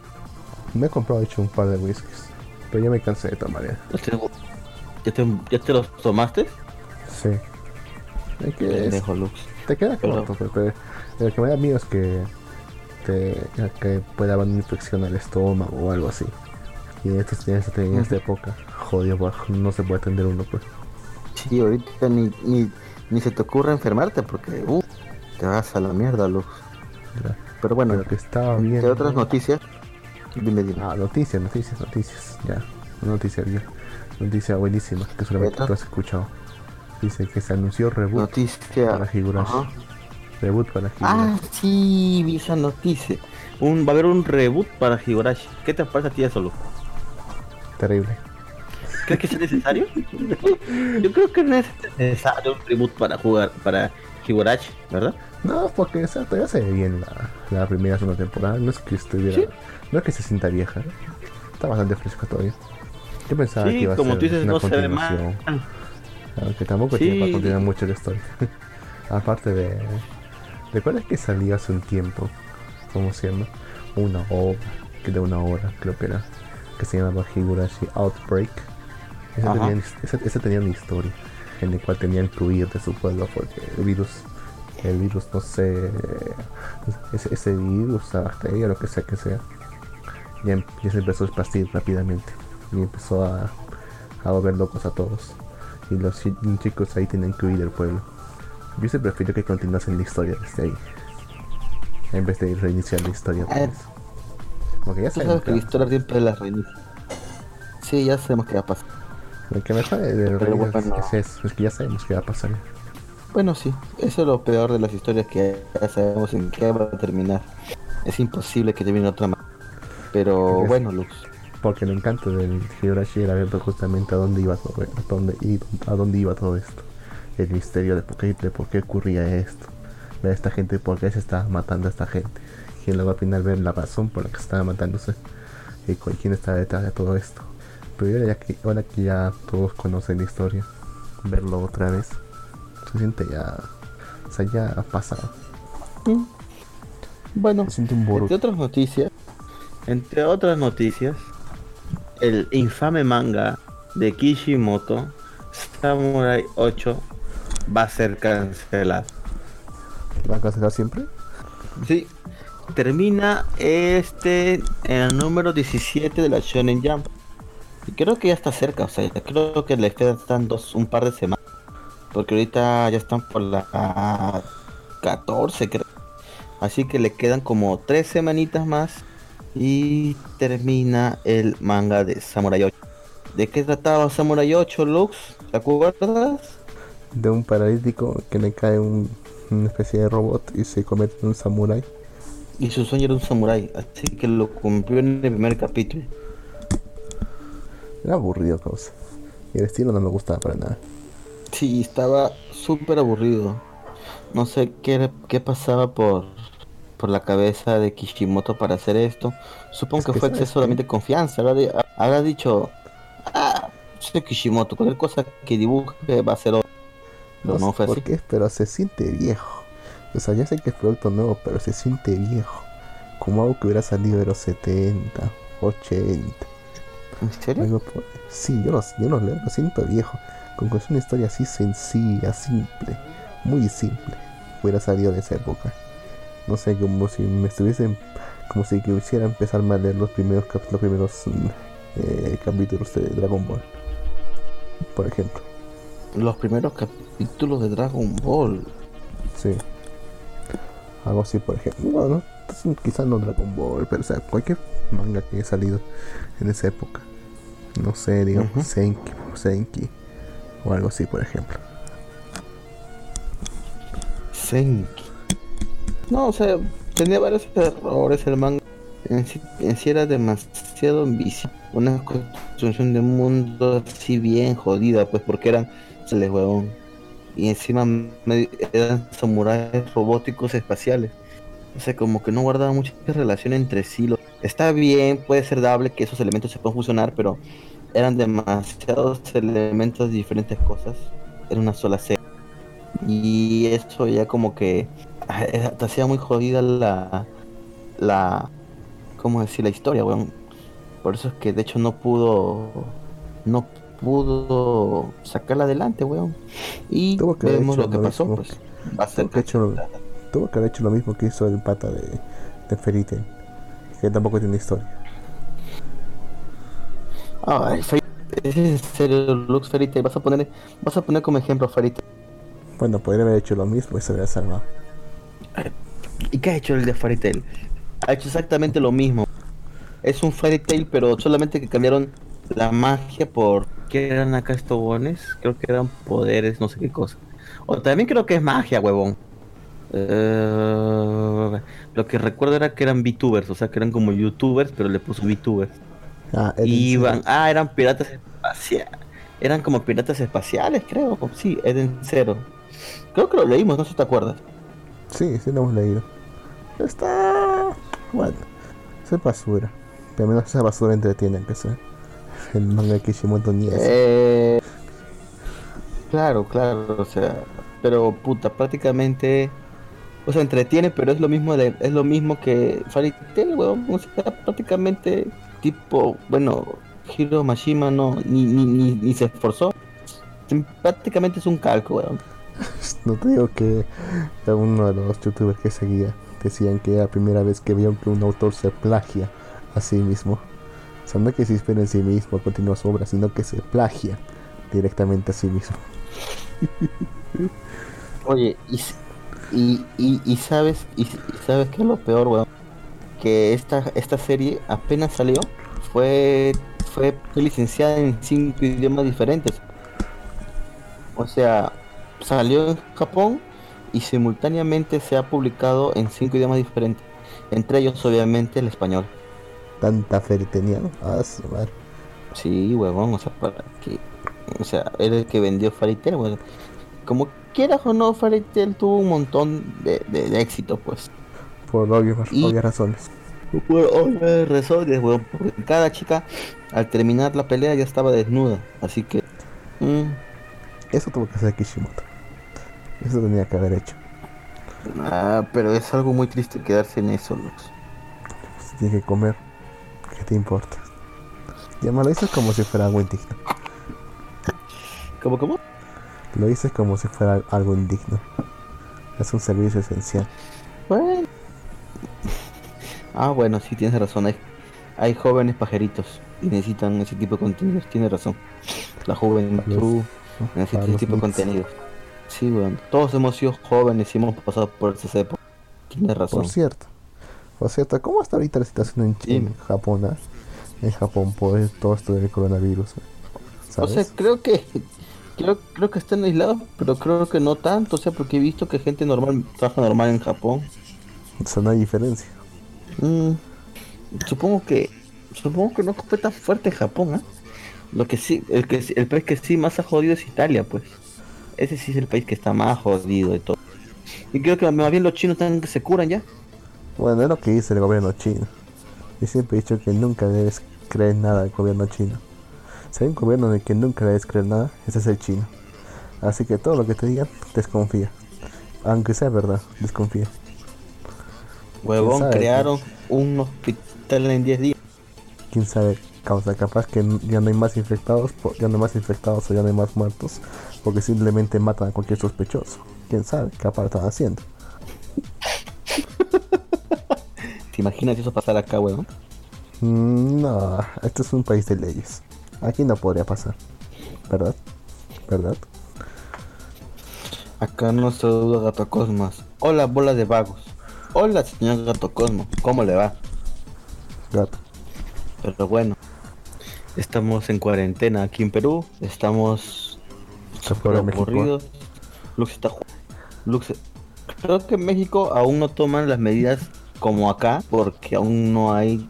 Me he comprado hecho un par de whiskies, pero ya me cansé de tomar ya. ¿Ya te, ya los tomaste? Sí. Hay que, es- Lux. te queda Pero- corto, pero, pero lo que me da miedo es que, te, que pueda haber una infección al estómago o algo así. Y en, estos, en, esta, en esta época, jodido, no se puede atender uno, pues. Sí, ahorita ni, ni, ni se te ocurre enfermarte porque uh, te vas a la mierda, Lux. Pero bueno, que estaba bien. ¿qué otras noticias? Dime, dime. Ah, noticias, noticias, noticias. Ya, noticia bien. Noticia buenísima que solamente ¿Neta? tú has escuchado. Dice que se anunció reboot Noticia. para Higurashi. Ajá. Reboot para Ah, Higurashi. sí, vi esa noticia. Un, va a haber un reboot para Higurashi. ¿Qué te parece a ti eso? Terrible. ¿Crees que es necesario? Yo creo que no es necesario un reboot para jugar para Higurashi, ¿verdad? No, porque o sea, todavía se ve bien la, la primera segunda temporada. No es que estuviera. Sí. No es que se sienta vieja. Está bastante fresca todavía. Yo pensaba que iba a como ser tú dices, una no se ve mal. continuación. Aunque tampoco Sí. tiene para continuar mucho la historia. Aparte de. ¿Recuerdas que salió hace un tiempo? ¿Cómo se llama? Una obra, que de una hora, creo que era. Que se llamaba Higurashi Outbreak. Ese tenía, ese- ese tenía una historia en la cual tenían que huir de su pueblo porque el virus, el virus no sé, ese, ese virus, esa bacteria, lo que sea que sea, ya, ya se empezó a esparcir rápidamente y empezó a, a volver locos a todos. Y los chi- chicos ahí tenían que huir del pueblo. Yo se prefiero que continuasen la historia desde ahí. En vez de reiniciar la historia. otra Eh. Porque ya sabemos que la historia siempre la reinicia. Sí, ya sabemos qué va a pasar. Lo que me jode del rey bueno. es, eso, es que ya sabemos qué va a pasar. Bueno, sí, eso es lo peor de las historias que ya sabemos en qué va a terminar. Es imposible que termine otra más. Pero bueno, Lux. Porque el encanto del Higurashi era ver justamente a dónde iba todo, a dónde, i- a dónde iba todo esto. El misterio de por qué, de por qué ocurría esto. Ver a esta gente, por qué se estaba matando a esta gente. Y luego al final ver la razón por la que estaba matándose. Y con quién está detrás de todo esto. Pero ya que, ahora que ya todos conocen la historia, verlo otra vez, se siente ya... O sea, ya ha pasado. Mm. Bueno, Se siente un Boruto. entre otras noticias, entre otras noticias, el infame manga de Kishimoto, Samurai 8, va a ser cancelado. ¿Va a cancelar siempre? Sí, termina este en el número 17 de la Shonen Jump. Y creo que ya está cerca, o sea, creo que le quedan dos, un par de semanas. Porque ahorita ya están por la 14, creo. Así que le quedan como tres semanitas más. Y termina el manga de Samurai 8. ¿De qué trataba Samurai 8, Lux? ¿Te acuerdas? de un paralítico que le cae un- una especie de robot y se convierte en un samurái. Y su sueño era un samurái, así que lo cumplió en el primer capítulo. Era aburrido, cosa. Y el estilo no me gustaba para nada. Sí, estaba súper aburrido. No sé qué, era- qué pasaba por, por la cabeza de Kishimoto para hacer esto. Supongo Es que, que fue ¿sabes exceso qué? confianza. Habrá, habrá dicho, ah, soy Kishimoto, cualquier cosa que dibuje va a ser otro. Pero no sé fue por así. qué, pero se siente viejo. O sea, ya sé que es producto nuevo, pero se siente viejo. Como algo que hubiera salido de los 70, 80. ¿En serio? Sí, yo, los, yo los leo, lo siento viejo. Con que es una historia así sencilla, simple, muy simple. Hubiera salido de esa época. No sé, como si me estuviesen. Como si quisiera empezar a leer los primeros, cap- los primeros mm, eh, capítulos de Dragon Ball. Por ejemplo. Los primeros capítulos de Dragon Ball. Sí. Algo así, por ejemplo. Bueno, quizás no Dragon Ball, pero o sea, cualquier manga que haya salido en esa época. No sé, digamos. Senki, Senki. O algo así, por ejemplo. Senki. No, o sea, tenía varios errores el manga. En sí, en sí era demasiado ambicioso. Una construcción de mundo así bien jodida, pues porque eran les huevón. Y encima eran samuráis robóticos espaciales. O sea, como que no guardaba mucha relación entre sí. Lo- Está bien, puede ser dable que esos elementos se puedan fusionar, pero eran demasiados elementos de diferentes cosas en una sola serie. Y eso ya como que ah, eh, te hacía muy jodida la, la, ¿cómo decir? La historia, weón. Por eso es que de hecho no pudo, no pudo sacarla adelante, weón. Y vemos hecho lo que pasó, pues. Va a ser que, hecho, tuvo que haber hecho lo mismo que hizo el pata de, de Fairy Tail, que tampoco tiene historia. Fairy- ese es en serio, Lux Fairy Tail. Vas a poner, vas a poner como ejemplo Fairy Tail. Bueno, podría haber hecho lo mismo y se hubiera salvado. ¿Y qué ha hecho el de Fairy Tail? Ha hecho exactamente lo mismo. Es un Fairy Tail, pero solamente que cambiaron la magia por... ¿Qué eran acá estos bones? Creo que eran poderes, no sé qué cosa. O también creo que es magia, huevón. Eh, lo que recuerdo era que eran VTubers, o sea que eran como YouTubers, pero le puso VTubers. Ah, Iban, ah, eran piratas espaciales. Eran como piratas espaciales, creo. Sí, Eden Zero. Creo que lo leímos, no sé si te acuerdas. Sí, sí lo hemos leído. Está... Bueno, es basura. Pero al menos esa basura entretiene, que sea. El manga de Kishimoto ni eso. Eh, claro, claro, o sea, pero puta, prácticamente, o sea, entretiene, pero es lo mismo de, es lo mismo que Fairy Tail, weón, o sea, prácticamente tipo, bueno, Hiro Mashima no, ni, ni, ni, ni se esforzó, prácticamente es un calco, weón. No te digo que uno de los youtubers que seguía decían que era la primera vez que veían que un autor se plagia a sí mismo. O sea, no que se inspira en sí mismo, continúa su obra, sino que se plagia directamente a sí mismo. Oye, y, y, y, y sabes, y, sabes que es lo peor, weón, que esta, esta serie apenas salió, fue, fue, licenciada en cinco idiomas diferentes. O sea, salió en Japón y simultáneamente se ha publicado en cinco idiomas diferentes. Entre ellos, obviamente, el español. Tanta fe tenía, ¿no? Ah, madre. Sí, huevón, o sea, para que... O sea, era el que vendió Fairy Tail, weón. Como quieras o no, Fairy Tail tuvo un montón de, de- de éxito, pues. Por obvias, Y- obvias razones. Por obvias razones, weón, porque cada chica al terminar la pelea ya estaba desnuda, así que... mm, Eso tuvo que hacer Kishimoto. Eso tenía que haber hecho. ah, pero es algo muy triste quedarse en eso, Lux. Si tiene que comer, ¿qué te importa? Ya me lo dices como si fuera algo indigno. ¿Cómo, cómo? Lo dices como si fuera algo indigno. Es un servicio esencial. Bueno. Ah, bueno, sí, tienes razón. Hay, hay jóvenes pajeritos y necesitan ese tipo de contenidos. Tienes razón. La juventud necesita ese tipo de contenidos. Sí, bueno. Todos hemos sido jóvenes y hemos pasado por esas épocas. Tienes razón. Por cierto. Por cierto, ¿cómo está ahorita la situación en, Ch- en. Japón? ah? En Japón por todo esto del coronavirus. O sea, creo que creo, creo que están aislados, pero creo que no tanto, o sea, porque he visto que gente normal trabaja normal en Japón. O sea, no hay diferencia. Mm, supongo que supongo que no fue tan fuerte en Japón, ¿ah? Lo que sí, el que el país que sí más ha jodido es Italia, pues. Ese sí es el país que está más jodido de todo. Y creo que más bien los chinos están que se curan ya. Bueno, es lo que dice el gobierno chino. Yo siempre he dicho que nunca debes creer nada del gobierno chino. Si hay un gobierno el que nunca debes creer nada, ese es el chino. Así que todo lo que te digan, desconfía. Aunque sea verdad, desconfía. Huevón, crearon un hospital en 10 días. Quién sabe, causa capaz que ya no hay más infectados, ya no hay más infectados o ya no hay más muertos, porque simplemente matan a cualquier sospechoso. Quién sabe, aparte están haciendo. ¿Te imaginas si eso pasara acá, huevón? Mm, no, este es un país de leyes. Aquí no podría pasar. ¿Verdad? ¿Verdad? Acá no se duda Gato Cosmos. Hola, bola de vagos. Hola, señor Gato Cosmo. ¿Cómo le va? Gato. Pero bueno, estamos en cuarentena aquí en Perú. Estamos de México. aburridos. Lux está Lux, creo que en México aún no toman las medidas como acá porque aún no hay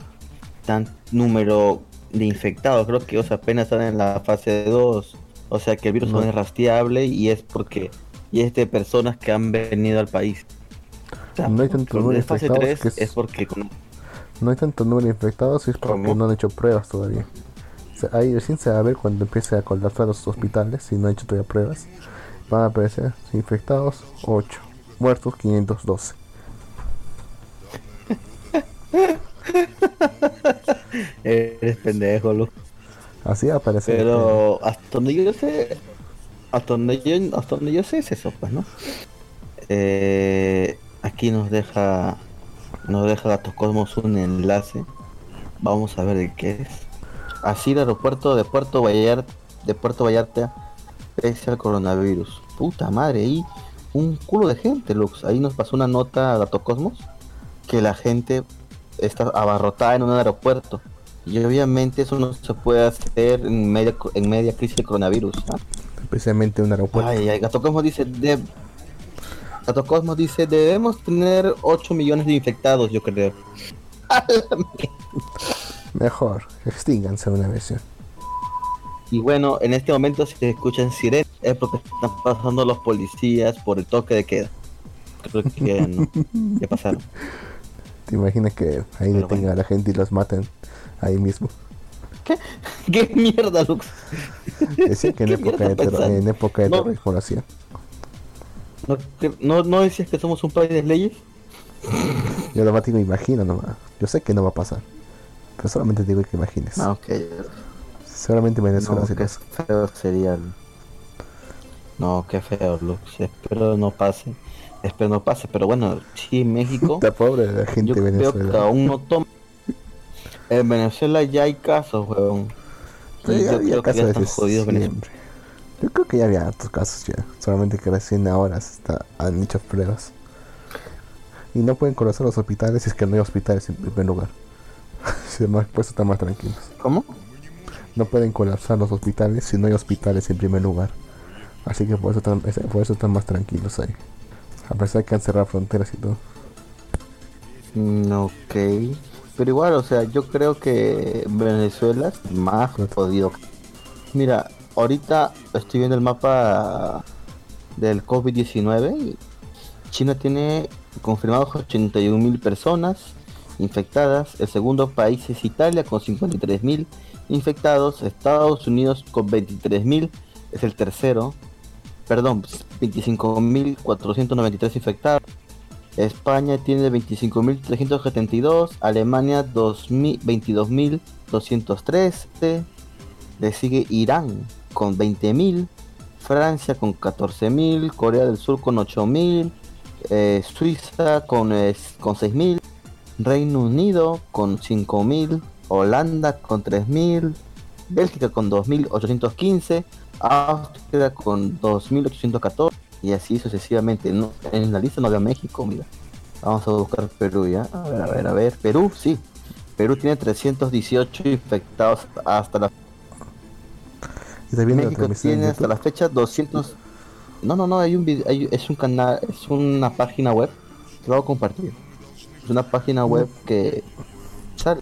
tan número de infectados. Creo que o sea, apenas están en la fase 2. O sea que el virus No. no es rastreable y es porque y es de personas que han venido al país. O sea, No hay tanto número de fase infectados 3 que es- es porque No hay tanto número de infectados y es porque ¿Cómo? no han hecho pruebas todavía. O sea, ahí recién se va a ver cuando empiece a colapsar los hospitales si no han hecho todavía pruebas. van a aparecer infectados 8, muertos 512. Eres pendejo, Lu. Así aparece. Pero hasta donde yo sé, hasta donde yo, hasta donde yo sé es eso, pues, ¿no? Eh, aquí nos deja, nos deja Gatos Cosmos un enlace. Vamos a ver de qué es. Así el aeropuerto de Puerto Vallarta, de Puerto Vallarta, pese al coronavirus. Puta madre, ahí un culo de gente, Lux. Ahí nos pasó una nota a Gatos Cosmos que la gente está abarrotada en un aeropuerto. Y obviamente eso no se puede hacer en media, en media crisis de coronavirus. ¿ah? Especialmente un aeropuerto. Ay, ay, Gato Cosmos dice, de... Gato Cosmos dice, debemos tener 8 millones de infectados, yo creo. Mejor, extínganse una vez. ¿sí? y bueno, en este momento si se escuchan sirenas es porque están pasando los policías por el toque de queda. Creo que ya, no, ya pasaron. ¿Te imaginas que ahí detengan bueno. a la gente y los maten ahí mismo? ¿Qué mierda, Lux? Decía que en ¿Qué época, de terro- en época de No. terrorismo lo hacían. ¿No, no, ¿No decías que somos un país de leyes? Yo lo más me imagino nomás. Yo sé que no va a pasar. Pero solamente digo que imagines. Ah, ok. Seguramente Venezuela No, qué feo sería. No, qué feo, Lux. Espero no pase. Espero no pase, pero bueno, sí, México. Está pobre la gente Yo de creo que Venezuela. aún no toma. En Venezuela ya hay casos, weón. Y ya yo había creo que ya están jodidos Venezuela. Yo creo que ya había hartos casos ya. Solamente que recién ahora se está, han hecho pruebas. Y no pueden colapsar los hospitales si es que no hay hospitales en primer lugar. si no, pues están más tranquilos. ¿Cómo? No pueden colapsar los hospitales si no hay hospitales en primer lugar. Así que por eso están, es- por eso están más tranquilos ahí. A pesar de que han cerrado fronteras y todo. Mm, ok. Pero igual, o sea, yo creo que Venezuela es más jodido. Mira, ahorita estoy viendo el mapa del COVID-19 y China tiene confirmados 81 mil personas infectadas. El segundo país es Italia con 53 mil infectados. Estados Unidos con 23 mil es el tercero. Perdón, 25.493 infectados. España tiene 25.372, Alemania 2000 22.213, le sigue Irán con 20.000, Francia con 14.000, Corea del Sur con 8.000, eh, Suiza con, eh, con 6.000, Reino Unido con 5.000, Holanda con 3.000, Bélgica con 2.815, Austria con 2.814 y así sucesivamente. No, en la lista no había México, mira. Vamos a buscar Perú ya. A ver, a ver, a ver. Perú, sí. Perú tiene 318 infectados hasta la ¿Estás viendo la México tiene hasta la fecha 200. No, no, no, hay un video, hay- es un canal, es una página web. Te lo voy a compartir. Es una página web que sale.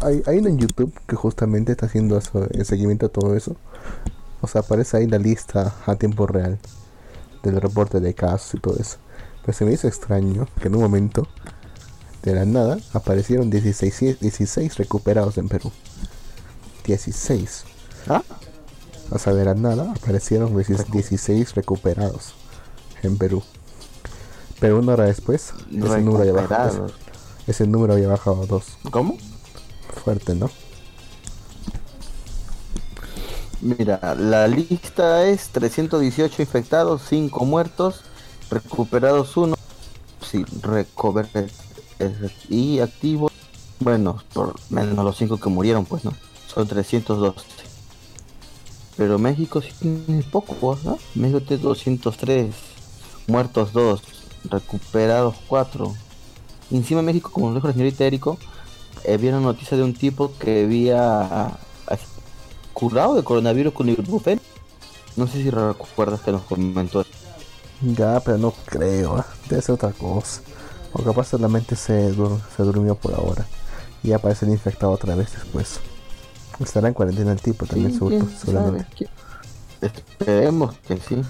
Hay, hay uno en YouTube que justamente está haciendo eso, el seguimiento a todo eso. O sea, aparece ahí la lista a tiempo real del reporte de casos y todo eso. Pero se me hizo extraño que en un momento, de la nada, aparecieron 16, 16 recuperados en Perú. 16. ¿Ah? O sea, de la nada aparecieron 16 recuperados en Perú. Pero una hora después, ese número había bajado, ese número había bajado a 2. ¿Cómo? Fuerte, ¿no? Mira, la lista es 318 infectados, 5 muertos, recuperados 1, sí, recover y activos, bueno, por menos los 5 que murieron, pues, ¿no? Son 312. Pero México sí tiene poco, ¿no? México tiene 203, muertos 2, recuperados 4. Y encima México, como lo dijo la señorita Erico, eh, vi una noticia de un tipo que había curado de coronavirus con ibuprofeno. No sé si recuerdas que nos comentó. Ya, pero no creo, ¿ah? debe ser otra cosa. O capaz solamente se, dur- se durmió por ahora. Y aparece el infectado otra vez después. Estará en cuarentena el tipo también, Sí, seguro, quién seguramente. sabe, quién- Esperemos que sí.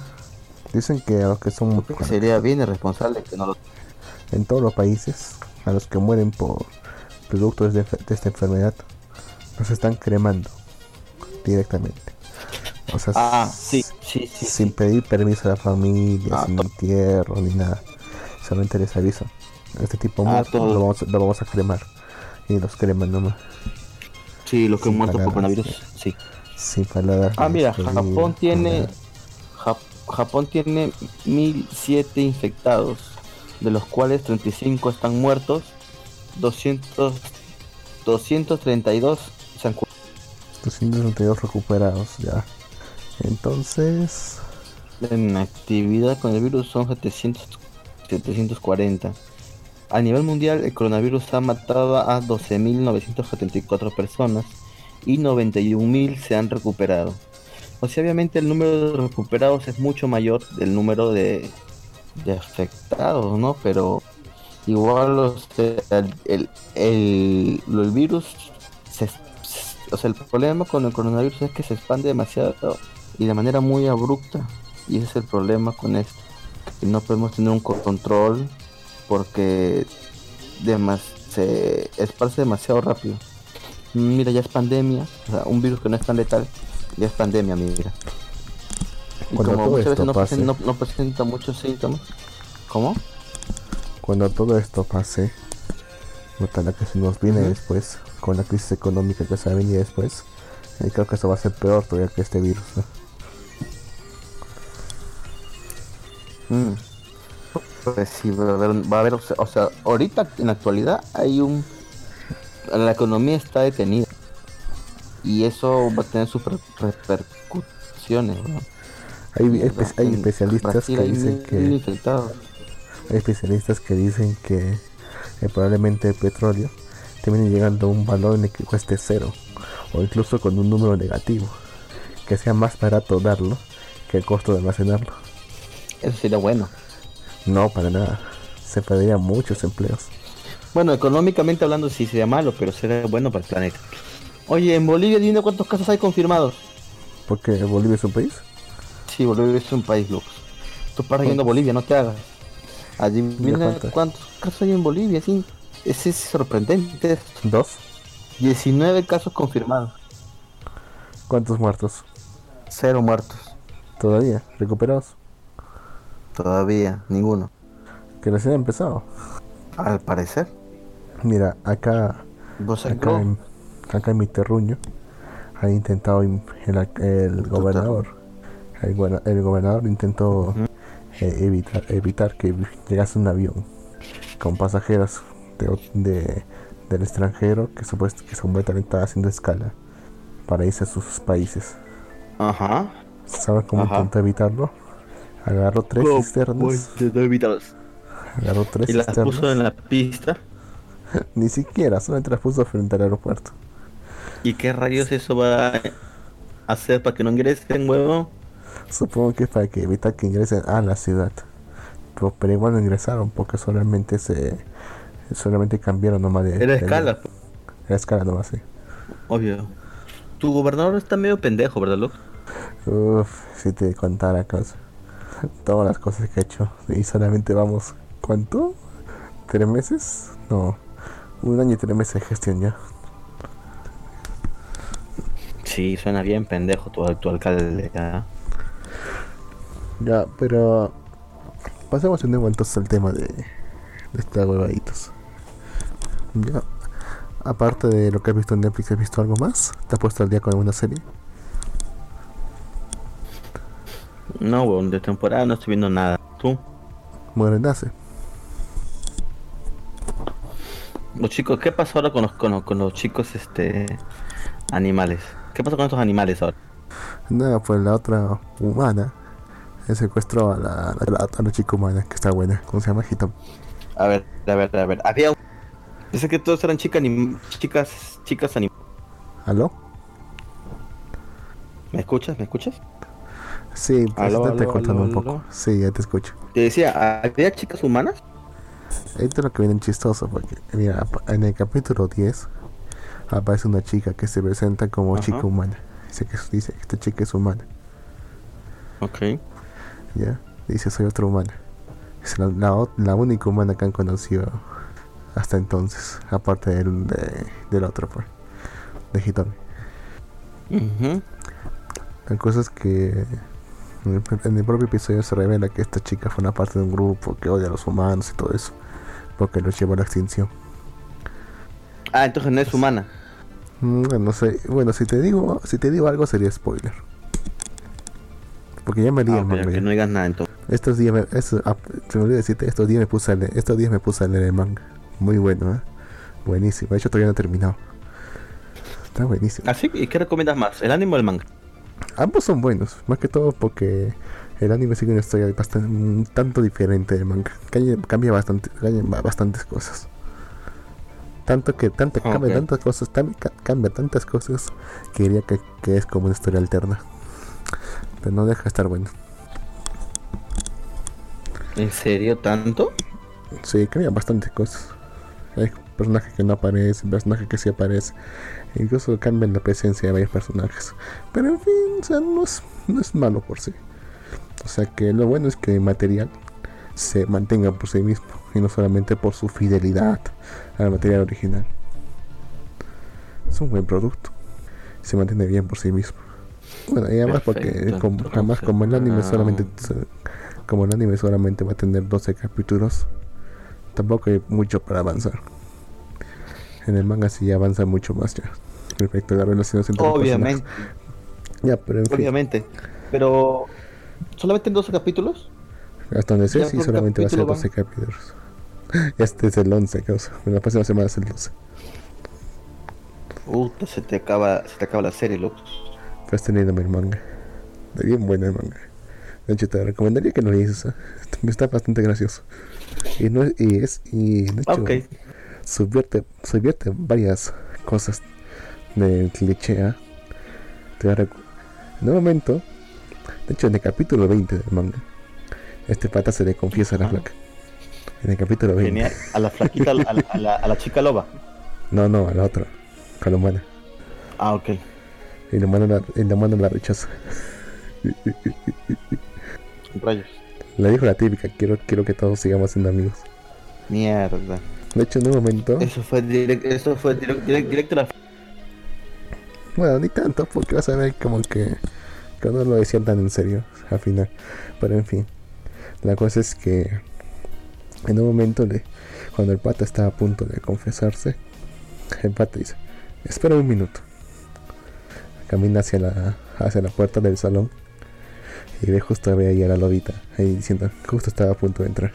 Dicen que a los que son Porque sería bien irresponsable que no lo... en todos los países, a los que mueren por productos de, de esta enfermedad, los están cremando directamente. O sea, Ah, s- sí, Sí, sí, sin sí. pedir permiso a la familia, Ah, sin entierro ni nada. Solamente les aviso. Este tipo Ah, muerto lo, vamos, lo vamos a cremar. Y los creman nomás. Sí, los que Sin han muerto por coronavirus, sí. Sin palabras. Ah, mira, Japón tiene. Jap- Japón tiene 1007 infectados, de los cuales 35 están muertos, 200 232 se han curado. 232 recuperados ya. Entonces, En actividad con el virus son 700 740. A nivel mundial, el coronavirus ha matado a 12.974 personas y 91.000 se han recuperado. O sea, obviamente el número de recuperados es mucho mayor del número de, afectados, ¿no? Pero igual, o sea, el, el, el- el virus, o sea, el problema con el coronavirus es que se expande demasiado y de manera muy abrupta. Y ese es el problema con esto. Que no podemos tener un control porque demas se esparce demasiado rápido. Mm, Mira, ya es pandemia, o sea, un virus que no es tan letal, ya es pandemia, mira. Y Cuando como todo muchas esto veces no, pase. presen- no- no presenta muchos síntomas. ¿Cómo? cuando todo esto pase, nota la que se nos viene después, con la crisis económica que se va a venir después, y creo que eso va a ser peor todavía que este virus. ¿no? Mm. Pues sí, va a haber, va a haber, o sea, ahorita en la actualidad hay un, la economía está detenida y eso va a tener sus re- repercusiones. ¿no? Hay, espe- hay En especialistas que hay dicen que hay especialistas que dicen que eh, probablemente el petróleo termine llegando a un valor en el que cueste cero o incluso con un número negativo, que sea más barato darlo que el costo de almacenarlo. Eso sería bueno. No, para nada. Se perderían muchos empleos. Bueno, económicamente hablando sí sería malo, pero sería bueno para el planeta. Oye, en Bolivia dime cuántos casos hay confirmados. Porque Bolivia es un país. Sí, Bolivia es un país, Lux. Tú paras yendo a Bolivia, no te hagas. Adivina cuántos casos hay en Bolivia, sí. Ese es sorprendente. Dos. 19 casos confirmados. ¿Cuántos muertos? Cero muertos. Todavía. ¿Recuperados? Todavía, ninguno. Que recién ha empezado. Al parecer. Mira, acá, Vos acá, en, acá en mi terruño ha intentado el, el gobernador. El, el gobernador intentó eh, evitar, evitar que llegase un avión con pasajeros de, del extranjero que, supuest- que supuestamente estaba haciendo escala para irse a sus países. Ajá. ¿Sabes cómo Ajá. intentó evitarlo? Agarró tres cisternas. Agarró tres Y las cisternas. puso en la pista. Ni siquiera, solamente las puso frente al aeropuerto. ¿Y qué rayos eso va a hacer para que no ingresen, huevo? Supongo que es para que evitar que ingresen a la ciudad. Pero, pero igual no ingresaron porque solamente se solamente cambiaron nomás de. Era de- escala, Era escala nomás, sí. obvio. Tu gobernador está medio pendejo, ¿verdad, Lux? Uff, si te contara cosas. Todas las cosas que he hecho. Y solamente vamos. ¿Cuánto? ¿Tres meses? No. Un año y tres meses de gestión ya. Sí, suena bien pendejo tu, tu alcalde. Ya, pero. Pasemos de nuevo entonces al tema de. De estos huevaditos. Ya. Aparte de lo que has visto en Netflix, ¿has visto algo más? ¿Te has puesto al día con alguna serie? No, weón, de temporada no estoy viendo nada. ¿Tú? Muere nace. Los chicos, ¿qué pasó ahora con los, con los, con los chicos este animales? ¿Qué pasó con estos animales ahora? Nada, pues la otra humana eh, secuestró a la, a la, a la chica humana que está buena. ¿Cómo se llama? Hitam. A ver, a ver, a ver. Había un... Dice que todos eran chicas chicas, chicas anim... ¿Aló? ¿Me escuchas? ¿Me escuchas? Sí, pues Aló, te aló, contando aló, un poco. aló. Sí, ya te escucho. Te decía, ¿había chicas humanas? Esto es lo que viene chistoso porque, mira, en el capítulo 10 aparece una chica que se presenta como Ajá. chica humana. Dice que, dice que esta chica es humana. Ok. ¿Ya? Dice, soy otra humana. Es la, la, la única humana que han conocido hasta entonces, aparte del, de, del otro, pues, de Hitomi. Ujú. La cosa es que En el, en el propio episodio se revela que esta chica fue una parte de un grupo que odia a los humanos y todo eso, porque los llevó a la extinción. Ah, entonces no es humana. Mm, Bueno, no sé. Bueno, si te digo, si te digo algo sería spoiler. Porque ya me leí Ah, que no digas nada entonces. Estos días, me, ah, decirte, estos días me puse a leer, estos días me puse a leer el manga. Muy bueno, ¿eh? Buenísimo. De hecho todavía no he terminado. Está buenísimo. Así, ¿y qué recomiendas más? ¿El anime o el manga? Ambos son buenos, más que todo porque el anime sigue una historia bastante, un tanto diferente del manga. Cambia, cambia bastante, cambia ba- bastantes cosas. Tanto que tanto, Ah, cambia tantas cosas, tan- cambia tantas cosas que diría que, que es como una historia alterna. Pero no deja de estar bueno. ¿En serio tanto? Sí, cambia bastantes cosas. Hay personajes que no aparecen, personajes que sí aparecen. Incluso cambian la presencia de varios personajes. Pero en fin, o sea, no es, no es malo por sí. O sea que lo bueno es que el material se mantenga por sí mismo y no solamente por su fidelidad al material original. Es un buen producto. Se mantiene bien por sí mismo. Bueno, y además porque como, además como el anime Ah. solamente como el anime solamente va a tener 12 capítulos, tampoco hay mucho para avanzar. En el manga sí avanza mucho más ya. Respecto a las relaciones entre los Obviamente, personajes. Ya, pero en fin, obviamente. Pero, ¿solamente en 12 capítulos? hasta donde sé sí solamente va a ser capítulo 12 capítulos. Este es el 11, causa. La próxima semana es el 12. Puta, se te acaba, se te acaba la serie, loco. Estás teniendo el manga. Está bien bueno el manga. De hecho, te recomendaría que lo leyeses. ¿eh? Está bastante gracioso. Y, no, es- y es. Y de hecho, Ok. subvierte, subvierte varias cosas del cliché. En un momento, de hecho, en el capítulo 20 del manga, este pata se le confiesa a la flaca. En el capítulo 20. Genial. A la flaquita, a la, a la- a la chica loba. No, no, a la otra, a la humana. Ah, ok. Y la humana la, y la, humana la rechaza. Rayos. Le dijo la típica: quiero, quiero que todos sigamos siendo amigos. Mierda. De hecho, en un momento. Eso fue directo, eso fue direct- direct- directo a la... Bueno, ni tanto, porque vas a ver como que, que no lo decían tan en serio al final. Pero en fin, la cosa es que en un momento, le, cuando el pata estaba a punto de confesarse, el pata dice: Espera un minuto. Camina hacia la, hacia la puerta del salón y ve justo ve ahí a la lobita, ahí diciendo: Justo estaba a punto de entrar.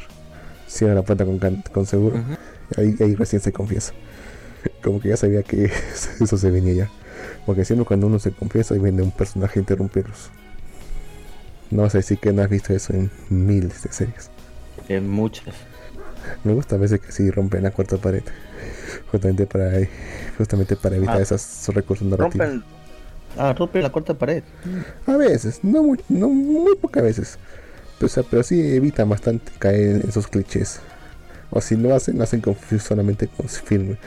Cierra la puerta con, con seguro. Ahí, ahí recién se confiesa. Como que ya sabía que eso se venía ya. Porque siempre cuando uno se confiesa y viene un personaje a interrumpirlos. No vas a decir que no has visto eso en miles de series. En muchas. Me gusta a veces que sí rompen la cuarta pared. Justamente para, justamente para evitar Ah. esos, esos recursos narrativos. Rompen... Ah, rompen la cuarta pared. A veces, no, muy, no muy pocas veces. Pero, o sea, pero sí evita bastante caer en esos clichés. O si lo hacen, lo hacen con, solamente con filmes.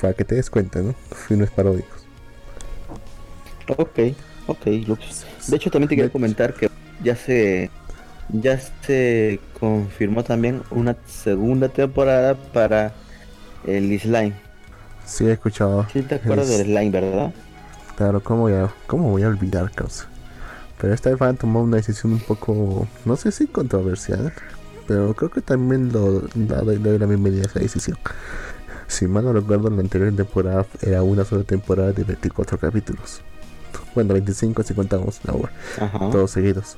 Para que te des cuenta, ¿no? Filmes paródicos. Ok, ok, Lux. De hecho, también te quería comentar que ya se ya se confirmó también una segunda temporada para el Slime. Sí, he escuchado. ¿Sí te acuerdas Es- del Slime, verdad? Claro, ¿cómo voy a, cómo voy a olvidar, causa? Pero esta a tomar una decisión un poco, no sé si controversial, pero creo que también lo, le doy la bienvenida a esa decisión. Si mal no recuerdo, la anterior temporada era una sola temporada de 24 capítulos. Bueno, 25 si contamos la hora, Ajá. todos seguidos.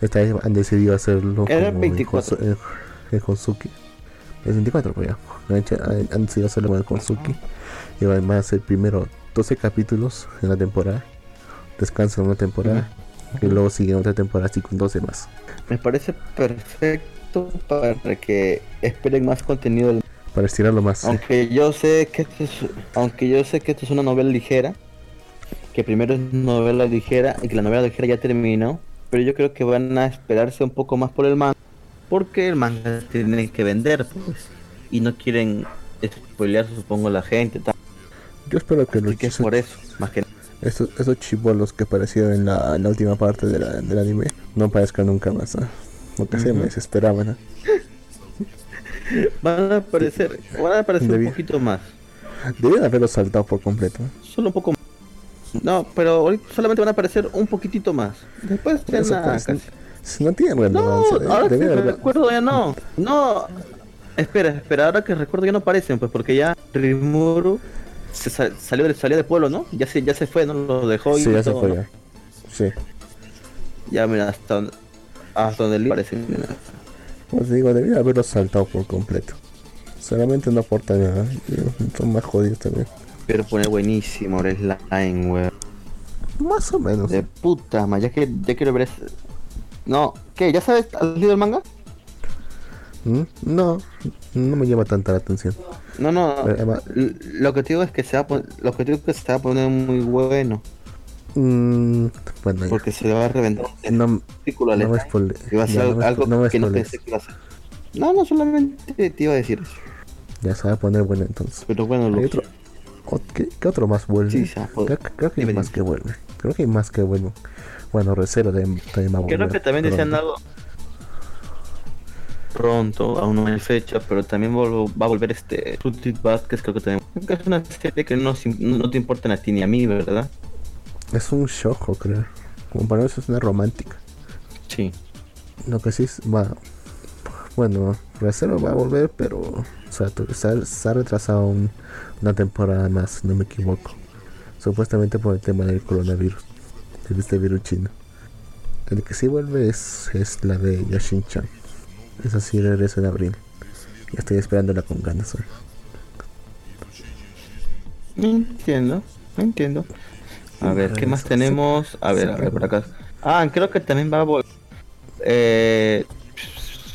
Esta vez han decidido hacerlo Era como 24. en, Hosuki. Es 24, pues ya. Han, decidido hacerlo con el. Y van a ser primero 12 capítulos en la temporada. Descansan una temporada. Y luego siguen otra temporada así con 12 más. Me parece perfecto para que esperen más contenido Para estirarlo más. sí. Aunque yo sé que esto es, aunque yo sé que esto es una novela ligera, que primero es novela ligera y que la novela ligera ya terminó, pero yo creo que van a esperarse un poco más por el manga, porque el manga tiene que vender, pues, y no quieren spoilear, supongo, la gente, tal. Yo espero que los que es por eso, más que esos, esos chibolos que aparecieron en la, en la última parte de la- del anime no aparezcan nunca más. ¿ah? Porque se me desesperaban. van a aparecer, van a aparecer un poquito más, Debían haberlo saltado por completo. solo un poco más. No, pero ahorita solamente van a aparecer un poquitito más. Después ya nada, pues. Si no tiene No, relevancia. eh, ahora que recuerdo ya no. No. Espera, espera, ahora que recuerdo ya no aparecen, pues porque ya Rimuru se sa- salió, del salió del pueblo, ¿no? Ya se, ya se fue, ¿no? Lo dejó y Sí, ya se fue ¿no? ya. Sí. Ya mira, hasta donde, hasta donde le parece. mira. Pues digo, debería haberlo saltado por completo. Solamente no aporta nada. y Son más jodidos también. Pero pone buenísimo el slime, weón. Más o menos. De puta, ma, ya que ya quiero ver ese... No, ¿qué? ¿Ya sabes? ¿Has leído el manga? ¿Mm? No, no me llama tanta la atención. No, no, Emma- l- lo que te digo es que se va a pon- lo que te digo es que se va a poner muy bueno Mm, bueno, ya. porque se le va a reventar un no, al no me Y va a ser ya, no algo, me que no pensé que iba a ser. No, no, solamente te iba a decir eso. Ya se va a poner bueno entonces. Pero bueno, Hay lo otro, ot- ¿qué, qué otro más vuelve? Sí, se creo, creo que hay más que vuelve. Creo que hay más que bueno. Bueno, Recero de, también va a Creo que también decían algo pronto, aún no hay fecha, pero también va a volver este Fruited Basket, creo que que es una serie que no, no te importa a ti ni a mí, ¿verdad? Es un shojo, creo. Como para eso es una romántica. Sí. Lo que sí es- va. Bueno, Recero va a volver, pero. O sea, se ha, retrasado un- una temporada más, no me equivoco. Supuestamente por el tema del coronavirus. De este virus chino. El que sí vuelve es, es la de Yashin-chan. Esa sí regresa en abril. Ya estoy esperándola con ganas hoy. Entiendo, entiendo. A ver, ¿qué más Eso, tenemos? A ver, a ver, por acá. Ah, creo que también va a volver. Eh,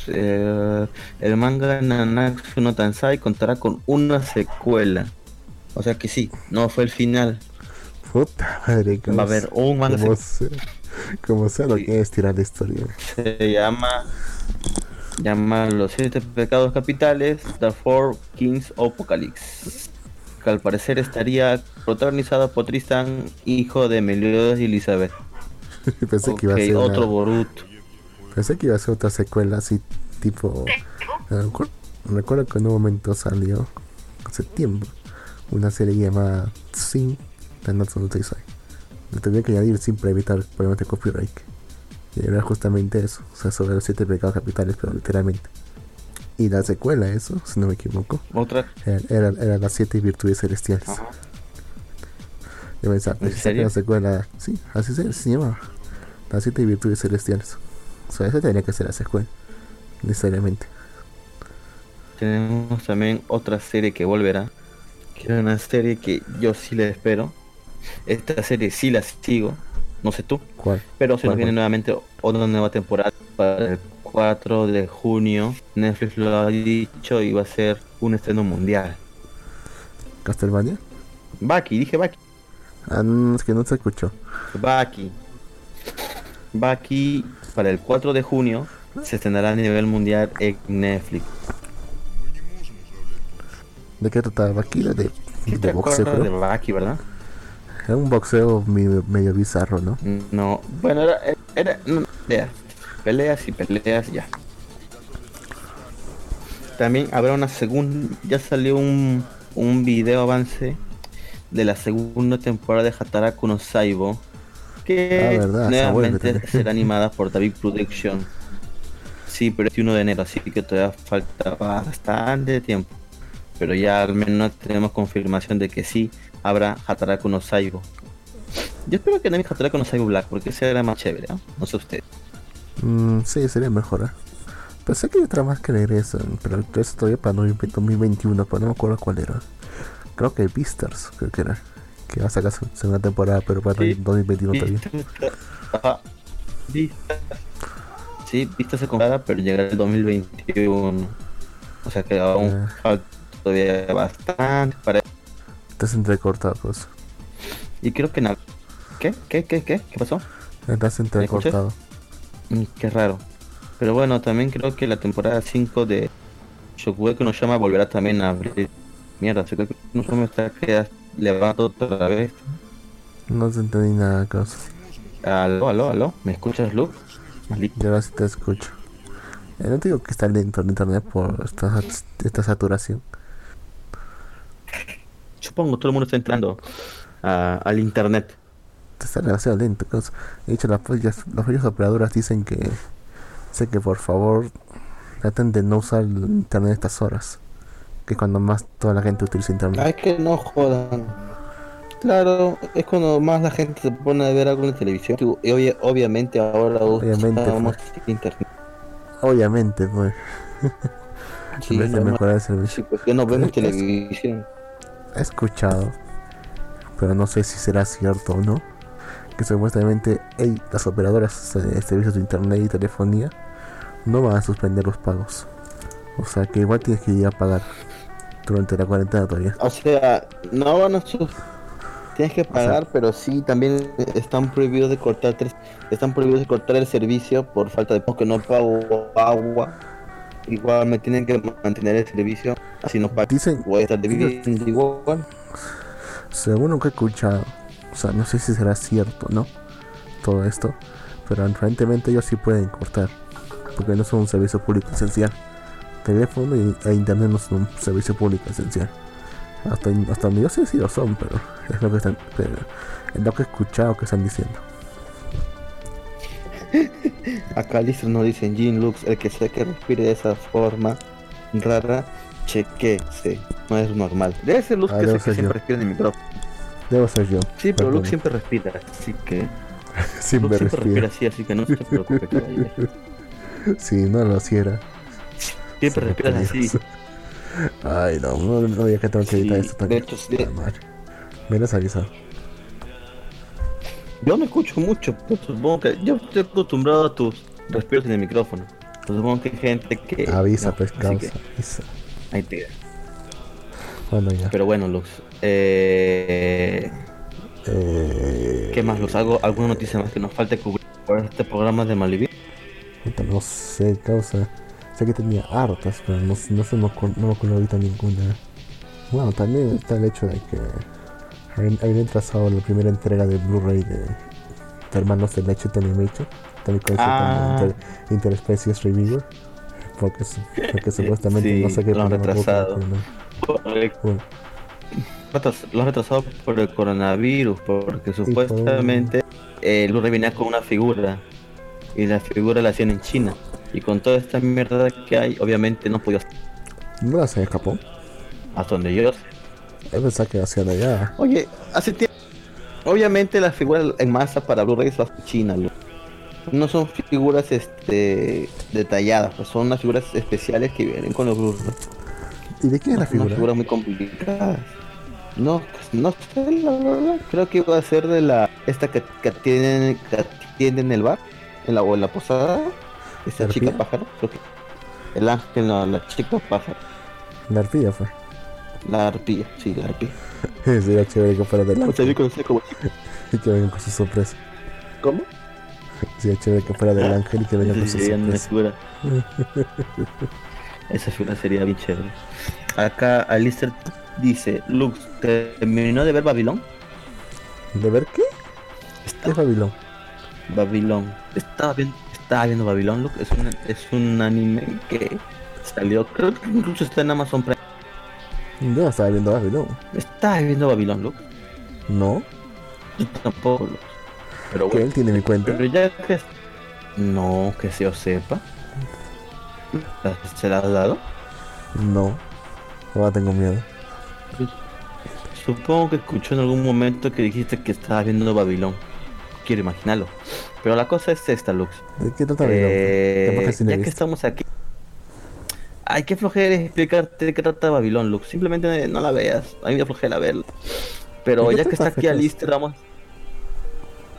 eh, el manga Nanatsu no Tansai contará con una secuela. O sea que sí, no fue el final. Puta madre, Va a haber un manga Como sea, como sea lo que es tirar la historia. Se llama llama Los siete pecados capitales, The Four Kings of Apocalypse. Que al parecer estaría protagonizado por Tristan, hijo de Meliodas y Elizabeth. Pensé que iba a ser otro una- Boruto. Pensé que iba a ser otra secuela así, tipo. recu- Recuerdo que en un momento salió, hace tiempo, una serie llamada Sin Nanatsu no Taizai. Le tuve que añadir sin para evitar problemas de copyright. Y era justamente eso, o sea, sobre los siete pecados capitales, pero literalmente. Y la secuela, eso, si no me equivoco, Otra. era, era, era las siete virtudes celestiales. Ajá. Yo pensaba, ¿En serio? la secuela, sí, así se, se llamaba. Las siete virtudes celestiales. O sea, esa tenía que ser la secuela, necesariamente. Tenemos también otra serie que volverá. Que es una serie que yo sí le espero. Esta serie sí la sigo. No sé tú. ¿Cuál? Pero se nos ¿Cuál, viene nuevamente otra nueva temporada para el 4 de junio. Netflix lo ha dicho y va a ser un estreno mundial. ¿Castlevania? Baki, dije Baki. Ah, no, es que no se escuchó. Baki. Baki para el 4 de junio se estrenará a nivel mundial en Netflix. ¿De qué trataba aquí? De, de, ¿Sí te boxeo, acuerdas de creo. Baki, verdad? Era un boxeo medio, bizarro, ¿no? No, bueno, era, era no, ya, peleas y peleas ya. También habrá una segunda, ya salió un, un video avance de la segunda temporada de Hataraku no Saibo, que Ah, nuevamente será animada por David Production. Sí, pero es 1 de enero, así que todavía falta bastante tiempo. Pero ya al menos tenemos confirmación de que sí habrá Hataraku no Saibo. Yo espero que también Hataraku no Saibo Black, porque ese era más chévere, ¿no? No sé usted. Mm, sí, sería mejor. ¿eh? Pensé que hay otra más que regresan, pero eso todavía para 2021, pero no me acuerdo cuál era. Creo que Beastars, creo que era. Que va a sacar su segunda temporada, pero para Sí. 2021 todavía. Ajá. Sí, Vista se comprará, pero llegará el 2021. O sea que aún falta todavía bastante para... Estás entrecortado, pues. Y creo que nada. ¿Qué? ¿Qué? ¿Qué? ¿Qué? ¿Qué pasó? Estás entrecortado. Mm, Qué raro. Pero bueno, también creo que la temporada 5 de Shokugeki no Shama volverá también a abrir. Mierda, Shokugeki no Shama está levantando otra vez. No te entendí nada, cosa. Aló, aló, aló. ¿Me escuchas, Luke? Maldito. Yo ahora sí te escucho. Eh, no te digo que está lento el internet por esta, esta saturación. Supongo todo el mundo está entrando a- al internet. está demasiado lento. De hecho, las las propias operadoras dicen que, sé que por favor traten de no usar el internet a estas horas, que es cuando más toda la gente utiliza internet. Ay, que no jodan. Claro, es cuando más la gente se pone a ver algo en la televisión. Y obvia- obviamente ahora Obviamente, usamos internet. Obviamente, pues, Sí, en vez de mejorar el servicio. Sí, pues que no vemos televisión. He escuchado, pero no sé si será cierto o no, que supuestamente ey, las operadoras de servicios de internet y telefonía no van a suspender los pagos. O sea que igual tienes que ir a pagar durante la cuarentena todavía. O sea, no van a sus... Tienes que pagar, pero sí también están prohibidos de cortar tres, están prohibidos de cortar el servicio por falta de porque no pago agua. Igual me tienen que mantener el servicio, así no pago. Dicen, Voy a estar dividiendo igual. según lo que he escuchado, o sea, no sé si será cierto, ¿no? Todo esto, pero aparentemente ellos sí pueden cortar, porque no son un servicio público esencial. Teléfono y, e internet no son un servicio público esencial. Hasta, hasta donde yo sé si lo son, pero es lo que están, pero es lo que he escuchado que están diciendo. Acá listo nos dicen Jean Lux, el que sea que respire de esa forma rara, chequese, no es normal. Debe ser Lux Ah, que, el que siempre respira en el micrófono. Debo ser yo. Sí, pero. Lux siempre respira, así que Sí, Lux me siempre respira así, así que no se preocupe, caballero. Si no lo hiciera. Siempre sería respiras así. Ay, no, no, no, ya que tengo que editar Sí, esto de también. hecho, sí. Me has avisado. Yo no escucho mucho, pero supongo que yo estoy acostumbrado a tus respiros en el micrófono. Supongo que hay gente que Avisa, no, pues, causa. que avisa. ahí te- Bueno, ya. Pero bueno, Lux, eh, Eh, ¿qué más, Lux? ¿Algo, ¿Alguna noticia más que nos falte cubrir por este programa de Malivir? No sé, causa. Sé que tenía hartas, pero no, no se me ocurre, no me ocurre ahorita ninguna. Bueno, también está el hecho de que habían, habían trazado la primera entrega de Blu-ray de, de Hermanos de Leche Animation, también conocido Ah. como Inter, Interspecies Reviewer, porque, porque supuestamente Sí, no sé qué lo han retrasado. Bueno, Retras- Lo han retrasado por el coronavirus, porque supuestamente eh, Blu-ray venía con una figura y la figura la hacían en China. Y con toda esta mierda que hay, obviamente no podía no la se escapó. hasta donde yo sé. Yo pensaba que hacían allá. Oye, hace tiempo. Obviamente las figuras en masa para Blu-ray son China, lo- no son figuras este detalladas, pues son unas figuras especiales que vienen con los Blu-ray. ¿Y de quién es la Unas figura? figuras muy complicadas. No, no sé, la verdad. Creo que iba a ser de la esta que, que tienen que atiende en el bar, en la o en la posada. Esta ¿La chica pájaro, creo que. El ángel, no, la chica pájaro. La arpilla fue. La arpilla, sí, la arpilla. Sería chévere que fuera conocí como y que vengan con su sorpresa. ¿Cómo? Sería chévere que fuera del ángel y que vengan con su sorpresa. Esa figura sería bien chévere. Acá Alistair dice, Lux, ¿terminó de ver Babilón? ¿De ver qué? ¿Qué es Babilón? Babilón. Estaba viendo, estaba viendo Babilón, Lux. Es un, es un anime que salió, creo que incluso está en Amazon Prime. Yo estaba viendo Babilón. Estaba viendo Babilón, Lux. No, Yo tampoco, Lux. Pero bueno. él tiene mi cuenta. Pero ya que... No, que se os sepa. ¿Se la has dado? No, ahora tengo miedo. Supongo que escuchó en algún momento que dijiste que estabas viendo Babilón. Quiero imaginarlo. Pero la cosa es esta, Lux. ¿De qué trata Babilón? Eh, ya que estamos aquí. Ay, qué flojera explicarte de qué trata Babilón, Lux. Simplemente no la veas. A mí me flojera verla. Pero ¿De qué ya que está aquí? Alistair, vamos,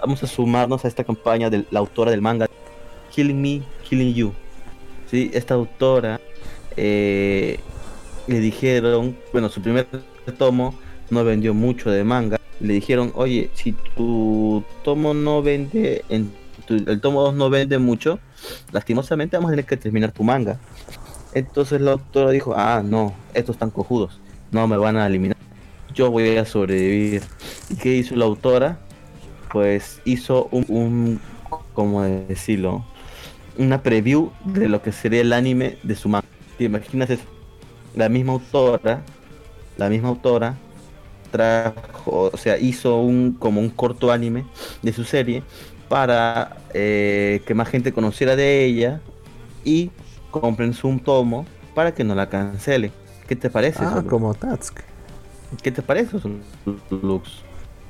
vamos a sumarnos a esta campaña de la autora del manga Killing Me, Killing You. Sí, esta autora eh, le dijeron, bueno, su primer tomo no vendió mucho de manga. Le dijeron, oye, si tu tomo no vende, en tu- el tomo 2 no vende mucho, lastimosamente vamos a tener que terminar tu manga. Entonces la autora dijo, ah, no, estos están cojudos, no me van a eliminar, yo voy a sobrevivir. ¿Y qué hizo la autora? Pues hizo un, un ¿cómo decirlo? Una preview de lo que sería el anime de su manga. ¿Te imaginas eso? La misma autora, la misma autora, trajo, o sea, hizo un como un corto anime de su serie para eh, que más gente conociera de ella y compren su tomo para que no la cancele. ¿Qué te parece? Ah, como Tatsuki. ¿Qué te parece, Lux?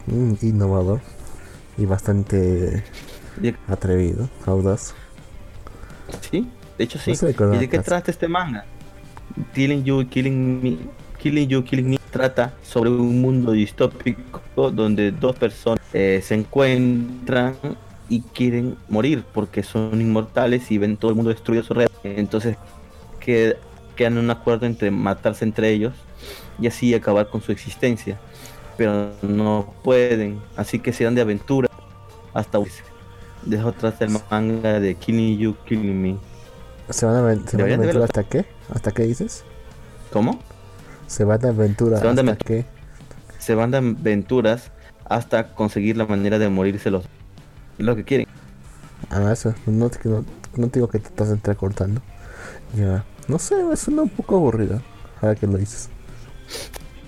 Mm, innovador. Y bastante atrevido, audaz. Sí, de hecho sí. No ¿Y de qué trata este manga? Killing You, Killing Me, Killing You, Killing Me trata sobre un mundo distópico donde dos personas eh, se encuentran y quieren morir porque son inmortales y ven todo el mundo destruido a su alrededor. Entonces que, quedan en un acuerdo entre matarse entre ellos y así acabar con su existencia. Pero no pueden, así que se dan de aventura hasta Dejo atrás el manga de Killing You, Killing Me. ¿Se van a, se van a de aventura hasta qué? ¿Hasta qué dices? ¿Cómo? Se van a aventura Se van de hasta qué? Se van de aventuras hasta conseguir la manera de morirse los lo que quieren. Ah, eso. No te, no, no te digo que te estás entrecortando. Ya. No sé, me suena un poco aburrido. Ahora que lo dices.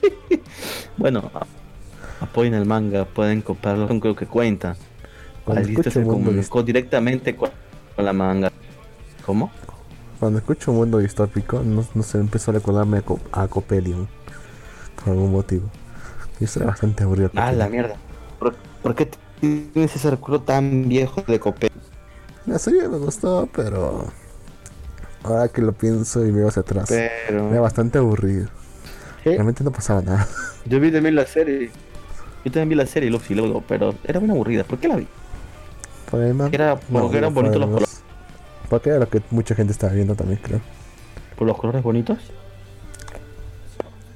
Bueno, apoyen el manga, pueden comprarlo, creo que cuenta. Cuando Alisto escucho se mundo, comunicó directamente con, con la manga. ¿Cómo? cuando escucho mundo distópico, no, no sé, empezó a recordarme a, Co- a Copelion. Por algún motivo. Y eso era bastante aburrido. Ah, la mierda. ¿Por, por qué tienes ese recuerdo tan viejo de Copé? La serie me gustó, pero. Ahora que lo pienso y veo hacia atrás, era Pero... bastante aburrido. Realmente no pasaba nada. Yo vi también la serie. Yo también vi la serie, y luego, pero era muy aburrida. ¿Por qué la vi? Por además, Era porque eran bonitos los colores. Porque era lo que mucha gente estaba viendo también, creo. ¿Por los colores bonitos?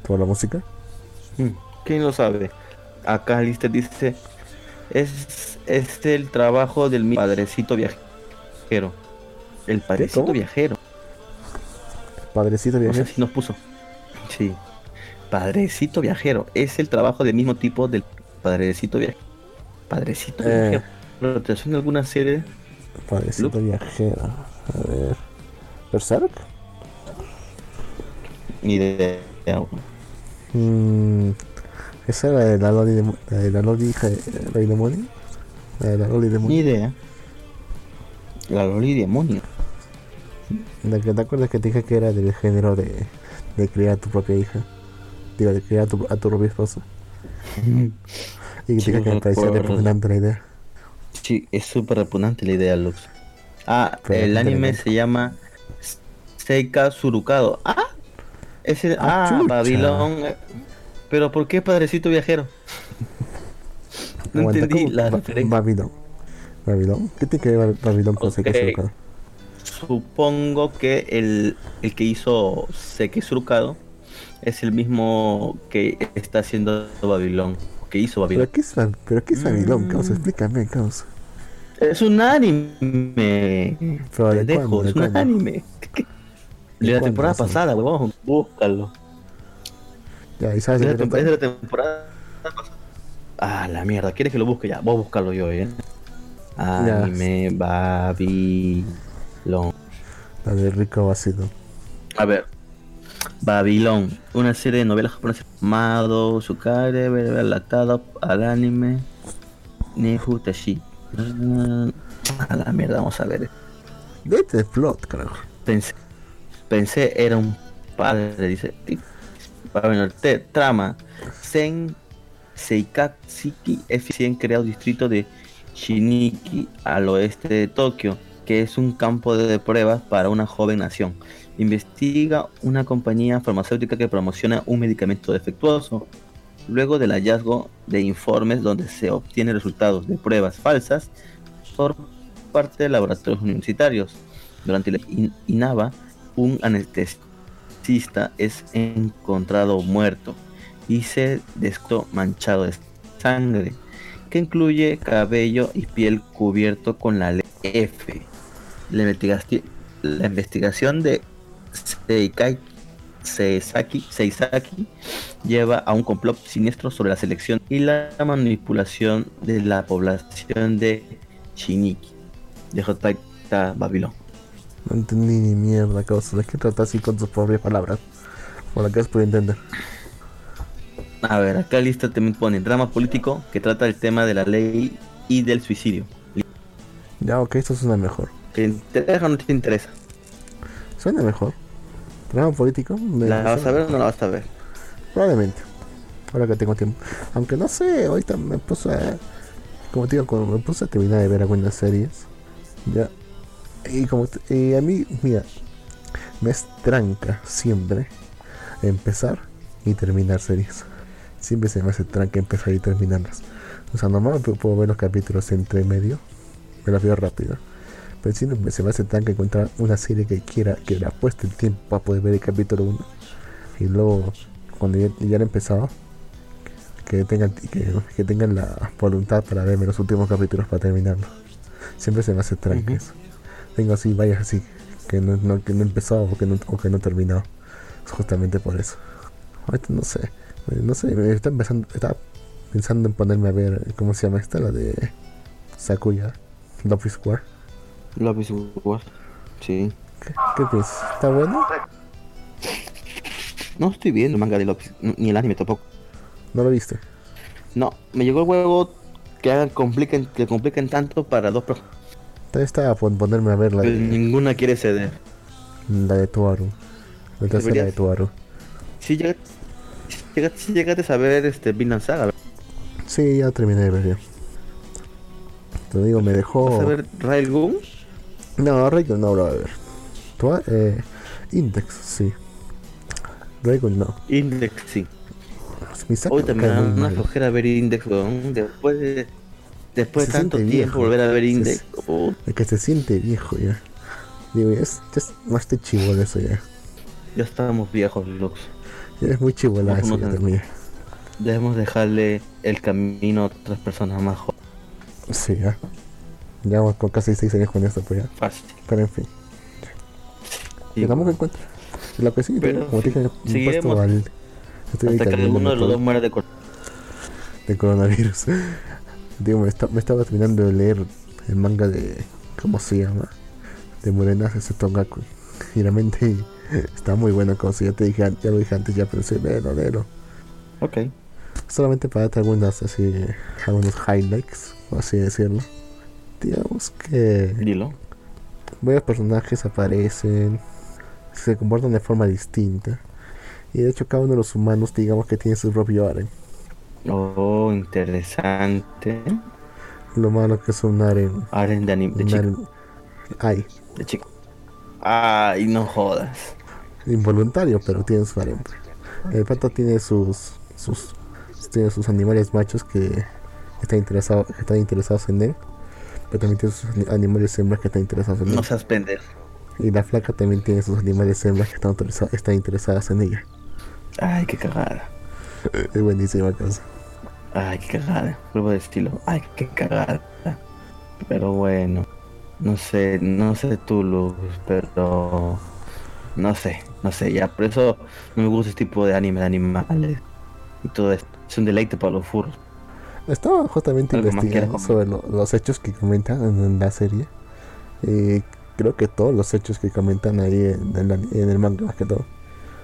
Por la música. Mm, ¿Quién lo sabe? Acá Lister dice, es, es el trabajo del mi padrecito viajero. El padrecito ¿Cómo? viajero. Padrecito No sé si nos puso. Sí. Padrecito viajero. Es el trabajo del mismo tipo del padrecito viajero. Padrecito Eh. viajero. ¿Pero te suena alguna serie? Padrecito viajero. A ver. ¿Berserk? Ni idea. Mm, esa era de la Loli de, la de la Loli hija de Rey Demonio. La de la Loli Ni Demonio. idea. La Loli demonio. La que te acuerdas que te dije que era del género de, de criar a tu propia hija. Digo, de criar a tu, a tu propia esposa. Y que te dije que me parecía repugnante la idea. Sí, es súper repugnante la idea, Lux. Ah, Pero el anime se llama Seika Surukado. Ah, ese, Ah, ah, chucha. Babilón. Pero ¿por qué padrecito viajero? No Aguanta, entendí ¿cómo? la Ba- referencia. Babilón. ¿Babilón? ¿Qué tiene que ver Babilón con Seika Ok. Surukado? Supongo que el, el que hizo Seika Surukado es el mismo que está haciendo Babilón. Que hizo Babilón. ¿Pero qué es, Ba- ¿pero qué es Babilón, Mm. causa? Explícame, causa. Es un anime. Pero ¿de Pendejo, cuándo? ¿De es un cuándo? anime. ¿De De la cuándo temporada eso? pasada, huevón. Búscalo. Ya, ¿y sabes Es de la, tem- trata? es de la temporada. Ah, la mierda. ¿Quieres que lo busque ya? Voy a buscarlo yo, ¿eh? Ya. Anime Babilón. La de Rico Vacilo. A ver. Babilón. Una serie de novelas japonesas. Mado, Sukare, relatado al anime. Nehu Tashi. Mm, A la mierda, vamos a ver. Vete de plot, carajo. Pensé, pensé era un padre, dice. Te- trama. Sen Seikatsiki F100 creado distrito de Shiniki al oeste de Tokio, que es un campo de pruebas para una joven nación. Investiga una compañía farmacéutica que promociona un medicamento defectuoso. Luego del hallazgo de informes donde se obtienen resultados de pruebas falsas por parte de laboratorios universitarios. Durante la in- INAVA, un anestesista es encontrado muerto y se descubrió manchado de sangre, que incluye cabello y piel cubierto con la letra F. La investigación de Seikai Seisaki, Seisaki lleva a un complot siniestro sobre la selección y la manipulación de la población de Shiniki, de J. Babilón. No entendí ni mierda, causa. ¿De qué trata así con sus propias palabras? Por que es por entender. A ver, acá lista también pone drama político que trata el tema de la ley y del suicidio. Ya, ok, esto suena mejor. ¿Te interesa o no te interesa? Suena mejor. Drama político. me- ¿La vas a ver o no la vas a ver? Probablemente. Ahora que tengo tiempo. Aunque no sé, ahorita me puse a... Como te digo, cuando me puse a terminar de ver algunas series. Ya. Y como... a mí, mira. Me estranca siempre empezar y terminar series. Siempre se me hace tranca empezar y terminarlas. O sea, normalmente puedo ver los capítulos entre medio. Me los veo rápido. Pero siempre se me hace tranca encontrar una serie que quiera, que le apueste el tiempo para poder ver el capítulo 1. Y luego, cuando ya, ya lo he empezado, que tengan, que, que tengan la voluntad para verme los últimos capítulos para terminarlo. Siempre se me hace tranca eso. Tengo así, varias así, que no, no- que no he empezado o que no, o que no. Es justamente por eso. Ahorita no sé. eh, No sé, está empezando, estaba pensando en ponerme a ver, ¿cómo se llama esta? La de Sakuya, Love is War. Love is War. Sí. ¿Qué, qué piensas? ¿Está bueno? No estoy viendo el manga de Love ni el anime tampoco. ¿No lo viste? No, me llegó el huevo que hagan compliquen, que compliquen tanto para dos personas. También estaba por ponerme a ver la Pues de, ninguna quiere ceder. la de Tuaru. La tercera de Tuaru. Si llegaste, si llegaste, a ver este Vinland Saga, Sí, ya terminé de ver ya. Te digo, me dejó... ¿vas a ver Railgun? No, Raygun no lo voy a ver. Tua- eh, Index, sí. Raygun no. Index, sí. Hoy también me da una flojera ver Index, weón. Después de, después de tanto tiempo viejo. volver a ver Index. oh, Es que se siente viejo ya. Digo, ya es, ya es más de chivolo eso ya. ya estamos viejos, Lux. Ya es muy chivola eso ya también. Debemos dejarle el camino a otras personas más jóvenes. Sí, ya. Ya vamos con casi 6 años con esto, pues ya. Fácil. Pero en fin. Sí, Llegamos en cuenta. Lo que sí, Pero como te dije, seguiremos al. Hasta que alguno de los dos muera de cor- de coronavirus. Digo, me, me estaba terminando de leer el manga de. ¿Cómo se llama? De Morenas ese Tongaku. Y realmente está muy bueno, como si ya te dije, ya lo dije antes, ya pensé, léelo, léelo. Ok. Solamente para darte algunas así, algunos highlights, por así decirlo. Digamos que Dilo. varios personajes aparecen, se comportan de forma distinta. Y de hecho cada uno de los humanos digamos que tiene su propio aren. Oh, interesante. Lo malo que es un aren. Aren de anime. De chico. aren- Ay, De chico. Ay, no jodas. involuntario, pero tiene su aren. El pato tiene sus sus tiene sus animales machos que están interesados que están interesados en él. Pero también tiene sus ani- animales hembras que están interesados en él. No seas pendejo. Y la flaca también tiene sus animales hembras que están, están interesadas en ella. Ay, qué cagada. Es buenísima cosa. Ay, qué cagada. Prueba de estilo. Ay, qué cagada. Pero bueno. No sé, no sé tú, Luz, pero... No sé, no sé. Ya, por eso no me gusta este tipo de anime de animales. Y todo esto. Es un deleite para los furros. Estaba justamente Algo investigando sobre lo- los hechos que comentan en, en la serie. Y creo que todos los hechos que comentan ahí en, el ani- en el manga, más que todo.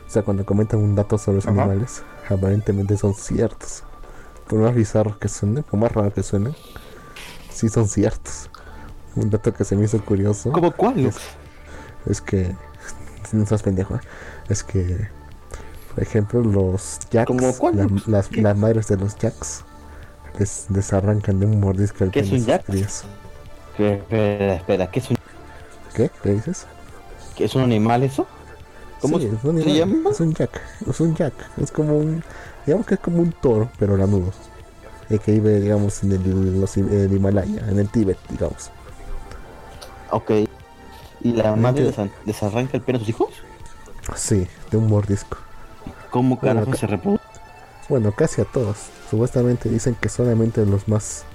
O sea, cuando comentan un dato sobre los Ajá. animales, aparentemente son ciertos. Por más bizarros que suenen, por más raros que suenen, sí son ciertos. Un dato que se me hizo curioso ¿Cómo cuál, Lux? es que. No seas pendejo, ¿eh? Es que. Por ejemplo, los jacks, ¿Cómo cuál? la- las, madres de los jacks, les, les arrancan de un mordisco el ¿Qué es un jack? Espera, espera, ¿qué es un, ¿Qué? ¿Qué dices? qué es un animal eso? ¿Cómo Sí, se es un animal, llama? Es un jack. Es un jack. Es como un. Digamos que es como un toro, pero lanudo. El que vive, digamos, en el, los, en el Himalaya, en el Tíbet, digamos. Ok. ¿Y la madre les, les arranca el pene a sus hijos? Sí, de un mordisco. ¿Cómo Bueno, carajo acá- se reproduce? Bueno, casi a todos. Supuestamente dicen que solamente los más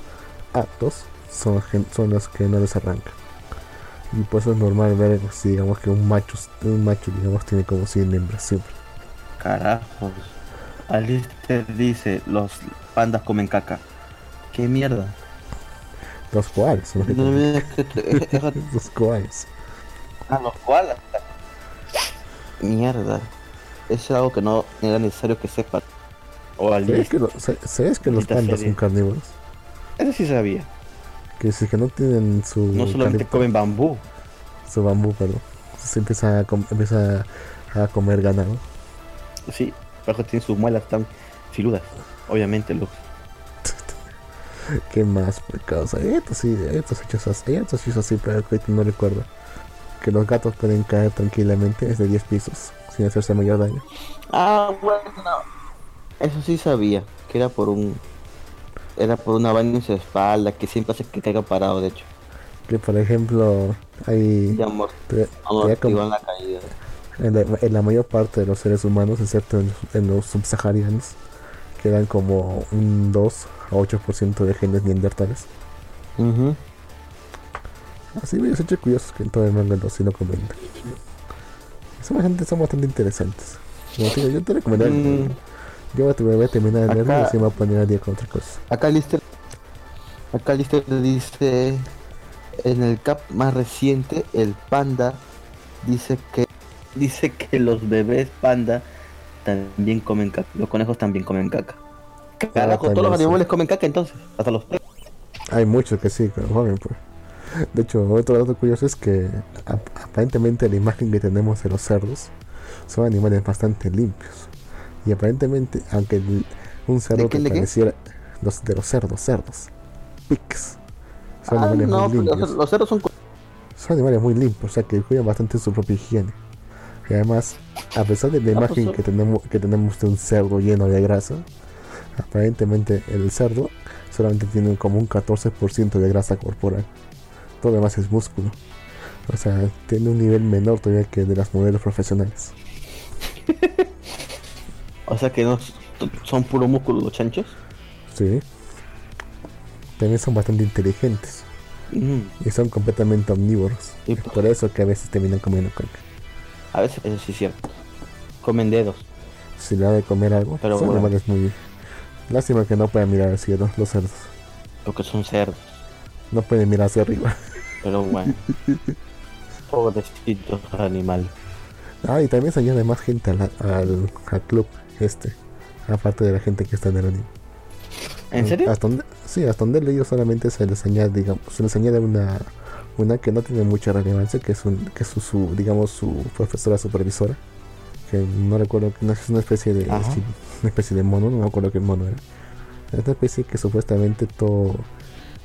aptos son, son los que no les arrancan. Y por eso es normal ver, si digamos que un macho, un macho digamos, tiene como 100 hembras siempre. Carajos. Alistair dice, los pandas comen caca. ¿Qué mierda? Los koalas, No Los koalas. Ah, los koalas. Mierda. Eso es algo que no era necesario que sepa. O ¿Sabes que, lo- ¿sabes que los pandas serie. son carnívoros? Eso sí sabía. Que si es que no tienen su No solamente comen bambú. su bambú, perdón. Se empieza a, com- empieza a comer ganado. Sí, pero tienen sus muelas tan filudas. Obviamente, Lux. ¿Qué más por causa? Hay otros sí, otros hechos así, otros hechos así, pero que no recuerdo. Que los gatos pueden caer tranquilamente desde 10 pisos sin hacerse mayor daño. Ah, bueno. Eso sí sabía. Que era por un. Era por una vaina en su espalda. Que siempre hace que caiga parado, de hecho. Que por ejemplo, hay Ya amor. te- te da como- la caída. En, la, en la mayor parte de los seres humanos, excepto en, en los subsaharianos, quedan como un 2 a 8% de genes neandertales. Ujú. Así varios hechos curiosos que en todo el manga no sí lo comentan. Son bastante, son bastante interesantes. Como te digo, yo te recomendaría. Mm, Yo voy a, voy a terminar de leerlo y así me voy a poner al día con otra cosa. acá Lister. Acá Lister dice. En el cap más reciente, el panda dice que. Dice que los bebés panda también comen caca. Los conejos también comen caca. Carajo, todos los sí. animales comen caca entonces. Hasta los perros. Hay muchos que sí, que lo joven, pues. De hecho, otro dato curioso es que ap- aparentemente la imagen que tenemos de los cerdos son animales bastante limpios. Y aparentemente, aunque el- un cerdo ¿De qué, que pareciera los de los cerdos, cerdos, pigs, son Ah, animales no, muy pero limpios. los, los cerdos son. Son animales muy limpios, o sea que cuidan bastante su propia higiene. Y además, a pesar de la Ah, pues imagen que tenemos, que tenemos de un cerdo lleno de grasa, aparentemente el cerdo solamente tiene como un 14% de grasa corporal. Todo lo demás es músculo. O sea, tiene un nivel menor todavía que de las modelos profesionales. O sea que no son puro músculo los chanchos. Sí. También son bastante inteligentes Mm, y son completamente omnívoros. Y Es pues- por eso que a veces terminan comiendo caca. A veces eso sí es cierto. Comen dedos. Si le da de comer algo, Pero son bueno. animales muy... Lástima que no puedan mirar al cielo los cerdos. Porque son cerdos. No pueden mirar hacia arriba. Pero bueno. Pobrecitos animales. Ah, y también se añade más gente al, al, al club este. Aparte de la gente que está en el anime. ¿En serio? Hasta donde, sí, hasta donde leído solamente se les añade, digamos, se les añade una, una que no tiene mucha relevancia, que es un, que es su, su, digamos, su profesora supervisora. Que no recuerdo, no es una especie de Ajá. una especie de mono, no me acuerdo qué mono era. Es una especie que supuestamente todo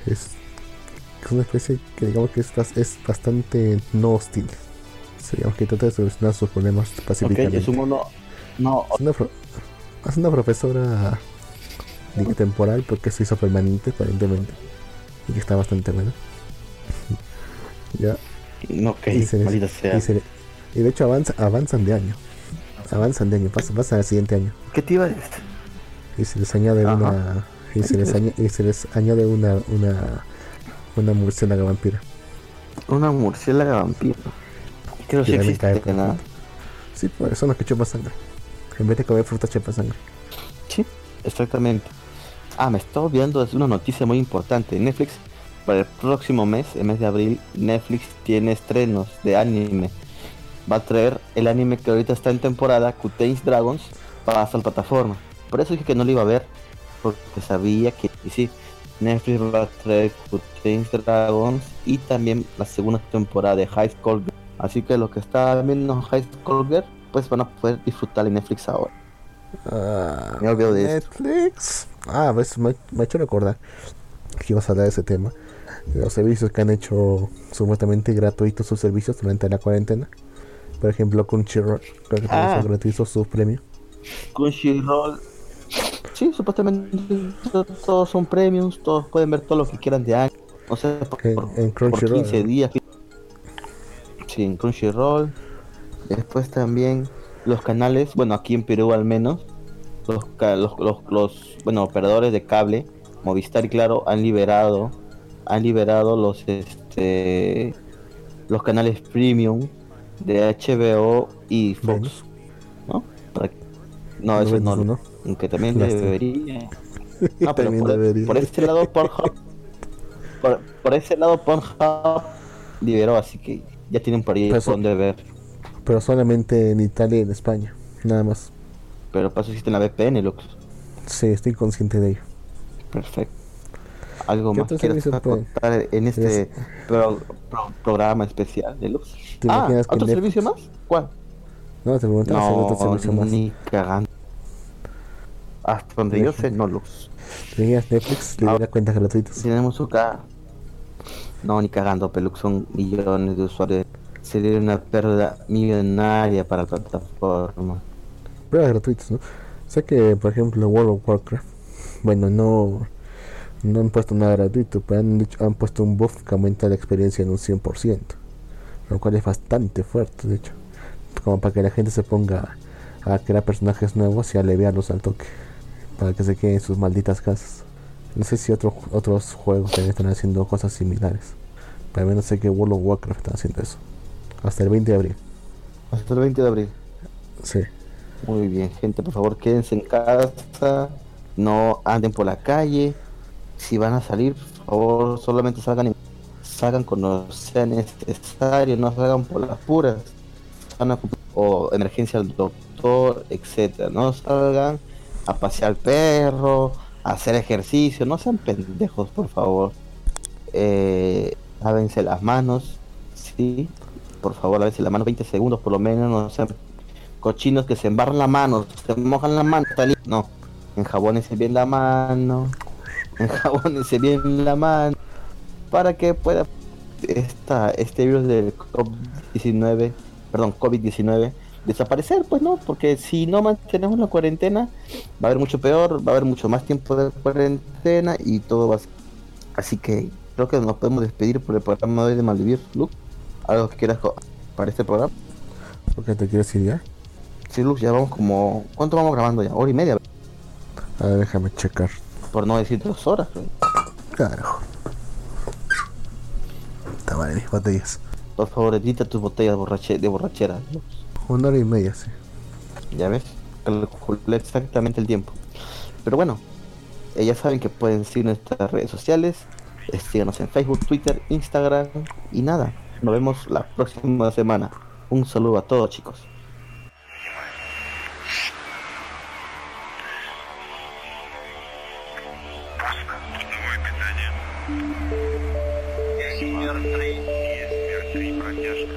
es, es una especie que digamos que es, es bastante no hostil. Digamos que trata de solucionar sus problemas pacíficamente. es un mono. No, Es una, pro- es una profesora digo, temporal porque se hizo permanente aparentemente y que está bastante buena. Ya, no, ok, y, se les- sea. y, se- y de hecho avanza, avanzan de año. Avanzan de año, pasan, pasan al siguiente año. ¿Qué te iba a decir? Y se les añade Ajá. una. Y se les, añade, y se les añade una, una, una murciélaga vampira. Una murciélaga vampiro. Creo que Que sí caer ¿no? Sí, pues son los que chupan sangre. En vez de comer fruta, chupan sangre. Sí, exactamente. Ah, me estaba olvidando de una noticia muy importante. Netflix, para el próximo mes, el mes de abril, Netflix tiene estrenos de anime. Va a traer el anime que ahorita está en temporada, Cuten's Dragons, para esta plataforma. Por eso dije que no lo iba a ver, porque sabía que, y sí, Netflix va a traer Cuten's Dragons y también la segunda temporada de High School Girl. Así que los que están viendo High School Girl, pues van a poder disfrutar de Netflix ahora. Ah, Me olvido de esto. Netflix. Ah, ves, me, me ha hecho recordar que ibas a hablar de ese tema. Los servicios que han hecho supuestamente gratuitos sus servicios durante la cuarentena. Por ejemplo, Crunchyroll, creo que también Ah. hizo gratuito sus premios. Crunchyroll. Sí, supuestamente to- todos son premiums, todos pueden ver todo lo que quieran de año. O sea, por, En- por Crunchyroll. 15 días. Sí, en Crunchyroll. Después también los canales, bueno, aquí en Perú al menos, los, ca- los, los, los, bueno, operadores de cable, Movistar y Claro, han liberado, han liberado los, este, los canales premium de HBO y Fox. ¿no? Para no, No eso no, uno. aunque también Lástima. debería. No, pero También por, debería. por este lado Pornhub, por, por ese lado Pornhub liberó, así que ya tienen por ahí donde ver. Pero solamente en Italia y en España. Nada más. Pero para eso existe la VPN, Lux. Sí, estoy consciente de ello. Perfecto. ¿Algo ¿Qué más puede- contar en este pro- pro- programa especial de Lux? ¿Te Ah, ¿otro servicio más? ¿Cuál? No, te preguntaba si había otro No, servicio más. ni cagando. Hasta donde yo sé, no Lux. ¿Te imaginas Netflix le Ah. cuentas gratuitas? Tenemos cara. No, ni cagando, Pelux son millones de usuarios. Sería una pérdida millonaria para la plataforma. Pruebas gratuitas, ¿no? Sé que, por ejemplo, World of Warcraft, bueno, no, no han puesto nada gratuito, pero han, dicho- han puesto un buff que aumenta la experiencia en un 100%, lo cual es bastante fuerte, de hecho, como para que la gente se ponga a crear personajes nuevos y aliviarlos al toque, para que se queden en sus malditas casas. No sé si otros otros juegos también están haciendo cosas similares, pero al menos sé que World of Warcraft está haciendo eso, hasta el 20 de abril. Hasta el 20 de abril. Sí. Muy bien, gente, por favor, quédense en casa. No anden por la calle. Si van a salir, por favor, solamente salgan, en- salgan cuando sea necesario. No salgan por las puras. O emergencia al doctor, etcétera. No salgan a pasear al perro, a hacer ejercicio. No sean pendejos, por favor. Eh, lávense las manos, sí. Por favor, lávense las manos 20 segundos por lo menos. No sean cochinos que se embarran la mano, se mojan la mano, no, enjabónense bien la mano, enjabónense bien la mano, para que pueda esta, este virus del COVID-19, perdón, COVID-19 desaparecer, pues no, porque si no mantenemos la cuarentena, va a haber mucho peor, va a haber mucho más tiempo de cuarentena y todo va a ser- Así que creo que nos podemos despedir por el programa de hoy de Malvivir. Luke, ¿algo que quieras para este programa? ¿Por qué te quieres ir ya? Sí, Luz, ya vamos como... ¿Cuánto vamos grabando ya? Hora y media, A ver, déjame checar. Por no decir dos horas. güey. Carajo. Está vale, mis botellas. Por favor, edita tus botellas borrache- de borrachera. Una hora y media, sí. Ya ves, calculé exactamente el tiempo. Pero bueno, eh, ya saben que pueden seguir nuestras redes sociales. eh, Síganos en Facebook, Twitter, Instagram y nada. Nos vemos la próxima semana. Un saludo a todos, chicos. Геймер 3, есть мир 3, протяжка.